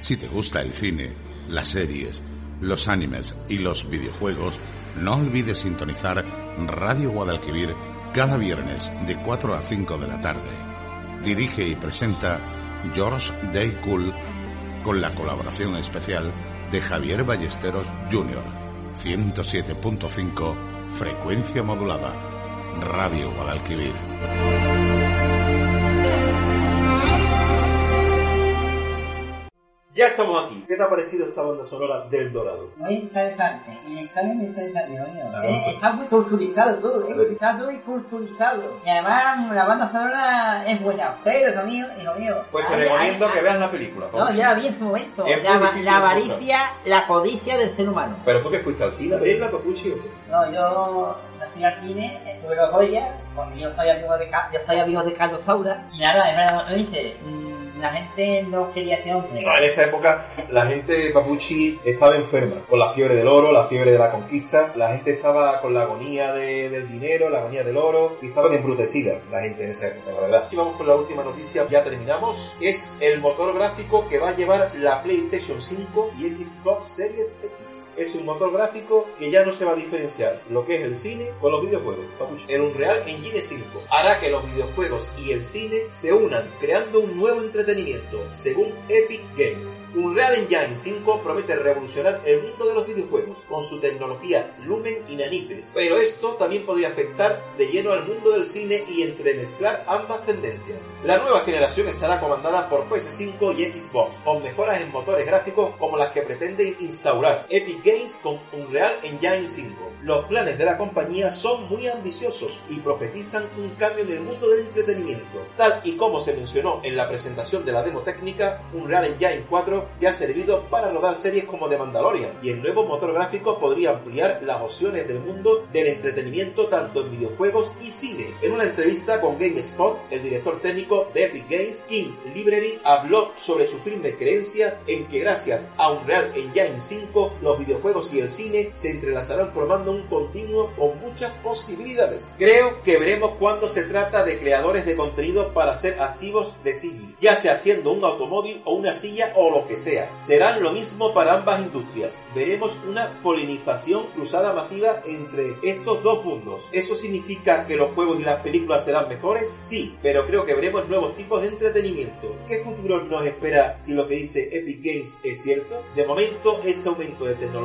Si te gusta el cine, las series, los animes y los videojuegos, no olvides sintonizar Radio Guadalquivir cada viernes de 4 a 5 de la tarde. Dirige y presenta George Day Cool con la colaboración especial de Javier Ballesteros Jr. 107.5 Frecuencia modulada. Radio Guadalquivir. Te ha parecido esta banda sonora del Dorado? Muy interesante, y la historia es muy interesante, coño. Eh, está muy culturizado todo. ¿eh? Está todo culturizado. Y además la banda sonora es buena, pero hijo mío, hijo mío. Pues te recomiendo que veas la película. No, ya la vi en su momento. Es La, avaricia, la codicia del ser humano. ¿Pero tú que fuiste al cine a verla, Papuchi? No, yo fui al cine, estuve los Goya, porque yo soy amigo de, yo soy amigo de Carlos Saura. Y nada, es verdad, lo dice, mm, la gente no quería hombre. En esa época la gente Papuchi estaba enferma con la fiebre del oro, la fiebre de la conquista. La gente estaba con la agonía de- del dinero, la agonía del oro y estaban embrutecida la gente en esa época, la verdad. Y vamos con la última noticia, ya terminamos. Es el motor gráfico que va a llevar la PlayStation 5 y Xbox Series X. Es un motor gráfico que ya no se va a diferenciar lo que es el cine con los videojuegos. El Unreal Engine 5 hará que los videojuegos y el cine se unan, creando un nuevo entretenimiento, según Epic Games. Unreal Engine 5 promete revolucionar el mundo de los videojuegos con su tecnología Lumen y Nanites, pero esto también podría afectar de lleno al mundo del cine y entremezclar ambas tendencias. La nueva generación estará comandada por PS5 y Xbox, con mejoras en motores gráficos como las que pretende instaurar Epic Games con Unreal Engine 5. Los planes de la compañía son muy ambiciosos y profetizan un cambio en el mundo del entretenimiento. Tal y como se mencionó en la presentación de la demo técnica, Unreal Engine 4 ya ha servido para rodar series como The Mandalorian y el nuevo motor gráfico podría ampliar las opciones del mundo del entretenimiento tanto en videojuegos y cine. En una entrevista con GameSpot, el director técnico de Epic Games, King Library, habló sobre su firme creencia en que gracias a Unreal Engine 5 los videojuegos y el cine se entrelazarán formando un continuo con muchas posibilidades. Creo que veremos cuando se trata de creadores de contenido para ser activos de CG, ya sea haciendo un automóvil o una silla o lo que sea. Serán lo mismo para ambas industrias. Veremos una polinización cruzada masiva entre estos dos mundos. ¿Eso significa que los juegos y las películas serán mejores? Sí, pero creo que veremos nuevos tipos de entretenimiento. ¿Qué futuro nos espera si lo que dice Epic Games es cierto? De momento, este aumento de tecnología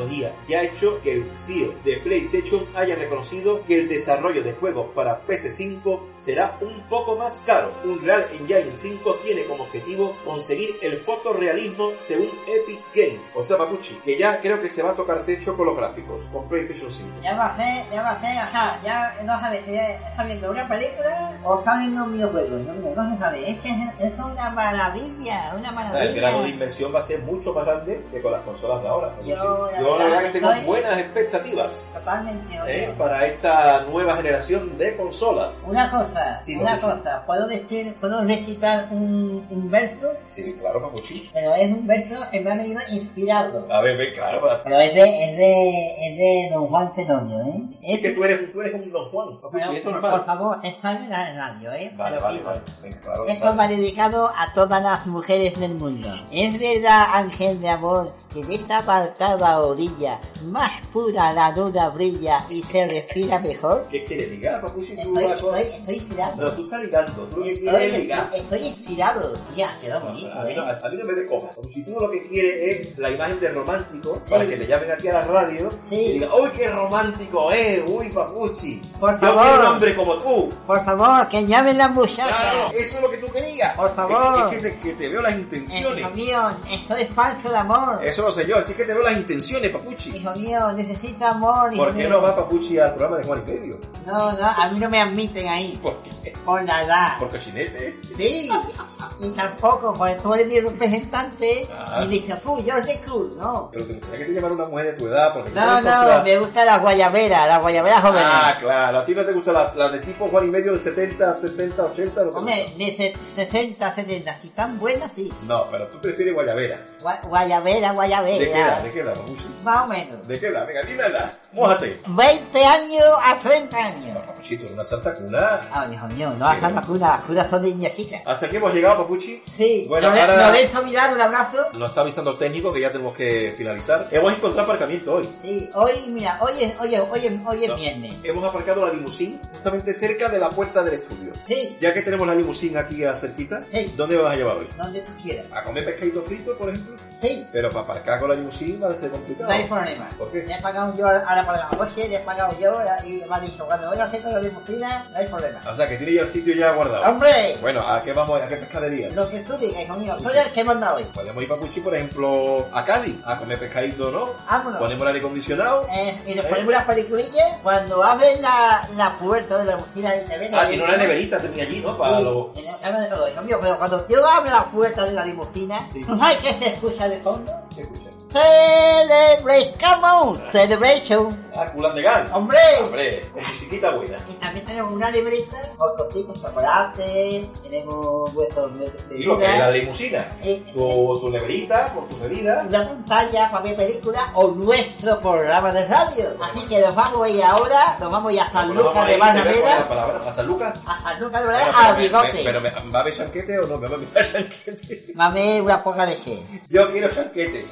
ya ha hecho que el CEO de PlayStation haya reconocido que el desarrollo de juegos para PS5 será un poco más caro. Unreal Engine 5 tiene como objetivo conseguir el fotorrealismo según Epic Games. O sea, Papuchi, que ya creo que se va a tocar techo con los gráficos, con PlayStation 5. Ya va a ser, ya va a ser, ajá, ya no sabes está viendo una película o está viendo un videojuego, no, se sabe, es que es, es una maravilla, una O sea, el grado de maravilla. inversión va a ser mucho más grande que con las consolas de ahora. Yo la verdad verdad, que tengo buenas expectativas. Totalmente, ¿eh? para esta nueva generación de consolas. Una cosa, Sí, una Papuchi. cosa, puedo decir, puedo recitar un, un verso, Sí, claro, Papuchi. pero es un verso que me ha venido inspirado. A ver, claro, para- Pero es de, es de, es de Don Juan Tenorio, ¿eh? Es que tú eres, tú eres un Don Juan, Papuchi, Pero, por normal. favor, está en la radio, ¿eh? Vale, vale, vale. Claro, Esto vale. va dedicado a todas las mujeres del mundo. Es verdad, ángel de amor, que de esta apartada orilla más pura la luna brilla y se respira mejor. ¿Qué quieres ligar, Papuchi? Tú Estoy, estoy, estoy. Pero tú estás ligando, tú lo que quieres es Estoy, ligar. estoy inspirado. Ya, quedó bonito, A mí, ¿eh? no, a mí no me dé copa. Papuchi, tú lo que quieres es la imagen de romántico para que te llamen aquí a la radio Sí. y digan, ¡Uy, qué romántico es! ¡Uy, Papuchi! Por Yo quiero un favor, hombre como tú. por favor, que llamen las muchachas. Claro, eso es lo que tú querías. Por favor. Es, es que, te, que te veo las Eh, intenciones. hijo mío, esto es falso de amor. Eso lo sé yo, así que te veo las intenciones, Papuchi. Hijo mío, necesito amor, hijo ¿Por qué mío. no va Papuchi al programa de Juan y Medio? No, no, a mí no me admiten ahí. ¿Por qué? Por la edad. Por cochinete. Sí, y tampoco, porque tú eres mi representante Ah. y dices, uy, yo soy cool, no. Pero te gustaría que te llamara una mujer de tu edad porque No, no, encontrar- me gusta la guayabera, la guayabera joven. Ah, claro. A ti no te gusta la, la de tipo Juan y Medio de 70, 60, 80. No, te Hombre, de se- 60, 70, si tan buenas, sí. no, pero tú prefieres guayabera. Gua- Guayabera, guayabera. ¿De qué edad? ¿De qué edad, Papuchi? Más o menos. ¿De qué edad? Venga, dime la edad. Mójate. 20 años a 30 años. Papuchito, una santa cuna. Ay, hijo mío, no vas a la cuna, las cunas son de niñecitas. Hasta aquí hemos llegado, Papuchi? Sí, Bueno, Lore- ahora Lorenzo Vidal, un abrazo. nos está avisando el técnico que ya tenemos que finalizar. Hemos encontrado aparcamiento hoy. Sí, hoy, mira, hoy es, hoy es, hoy es, hoy es No. viernes. Hemos aparcado la limusín justamente cerca de la puerta del estudio. Sí, Ya que tenemos la limusín aquí a cerquita, Sí. ¿dónde me vas a llevar hoy? donde tú quieras. ¿A comer pescadito frito, por ejemplo? Sí, Pero para aparcar con la limusín va a ser complicado. no hay problema. ¿Por qué? Le he pagado yo ahora noche, le he pagado yo y me ha dicho, cuando voy a hacer con la limusina, no hay problema. O sea, que tiene ya el sitio ya guardado. ¡Hombre! Bueno, ¿a qué vamos? ¿A qué pescadería? Lo que tú digas, hijo mío, soy el que manda hoy. Podemos ir para Puchi, por ejemplo, a Cádiz, a comer pescadito, ¿no? Vámonos. Ponemos el aire acondicionado. Eh, y nos ponemos unas peliculillas. Cuando abres la, la puerta de la limusina te ven Ah, tiene una neverita tenía allí, ¿no? Para Sí, los... de todo, hijo mío, pero cuando yo abro la puerta de la limusina, Sí. ¿no sabes qué se escucha de fondo? ¿Qué escucha? Celebrate, come on, celebration. Ah, Culan de. ¡Hombre! Hombre, con musiquita buena. Y también tenemos una libreta con cositas, chocolate, tenemos vuestros de Digo, que es la limusina. Sí. Tu, tu neverita, con tus bebidas. una pantalla para ver películas o nuestro programa de radio. Así que nos vamos a ir ahora, nos vamos a ir a San Bueno, Lucas de a palabra, ¿A San Lucas? a San Lucas de pero me- bigote. Pero me- ¿va a haber chanquete o no? ¿Me va a meter chanquete? Mame una poca leche. Yo quiero chanquete.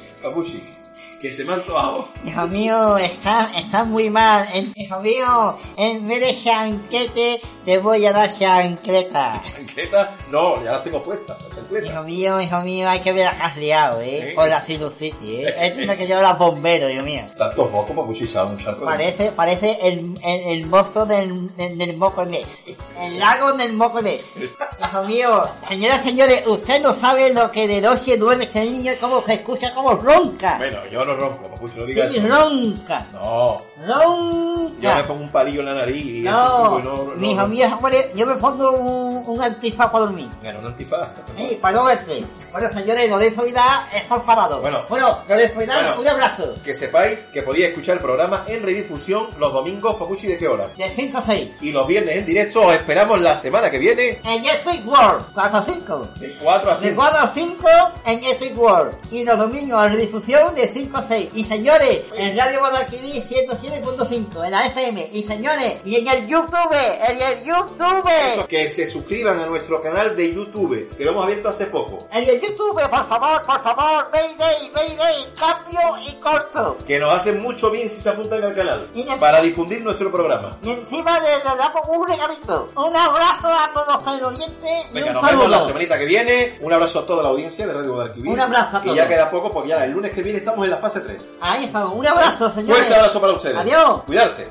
Que se me ha antojado. Hijo mío, está, está muy mal. En- hijo mío, en vez de chanquete, te voy a dar chancleta. ¿Chanqueta? No, ya las tengo puestas, las. Hijo mío, hijo mío, hay que ver que has liado, ¿eh? ¿Eh? Con la sinusitis, ¿eh? Él tiene que llevar a bomberos, Dios mío. Tantos mocos, Papuchi, ¿sabes? Un charco Parece, parece el, el, el mozo del, del, del mocones. El lago del mocones. Hijo mío, señoras y señores, usted no sabe lo que de noche duerme este niño y cómo se escucha, cómo ronca. Bueno, yo no ronco, digas Sí, ronca. No, yo me pongo un palillo en la nariz y No, eso, no, mi hijo mío, hombre, yo me pongo un, un antifaz para dormir. Bueno, un antifaz. Sí, para no verte. Bueno, señores, Lorenzo Vidal es por parado. Bueno. bueno Lorenzo Vidal, Bueno. un abrazo. Que sepáis que podéis escuchar el programa en redifusión los domingos, Papuchi, ¿de qué hora? De 5 a 6. Y los viernes en directo os esperamos la semana que viene En Netflix World, 4 a 5. de 4 a De 5. 4 a 5 en Netflix World. Y los domingos en redifusión de 5 a 6. Y señores, en Radio Guadalquivir 107.5, en la FM. Y señores, y en el YouTube, en el YouTube. Que se suscriban a nuestro canal de YouTube, que lo hemos abierto hace poco. En el YouTube, por favor, por favor, Mayday, Mayday, cambio y corto. Que nos hacen mucho bien si se apuntan al canal. Y Para difundir nuestro programa. Y encima le, le damos un regalito. Un abrazo a todos los oyentes y Venga, un nos vemos la semanita que viene. Un abrazo a toda la audiencia de Radio Guadalquivir. Un abrazo a Y todos. ya queda poco porque ya el lunes que viene estamos en la fase 3. Ahí estamos. Un abrazo, señores. Fuerte abrazo para ustedes. Adiós. Cuidarse.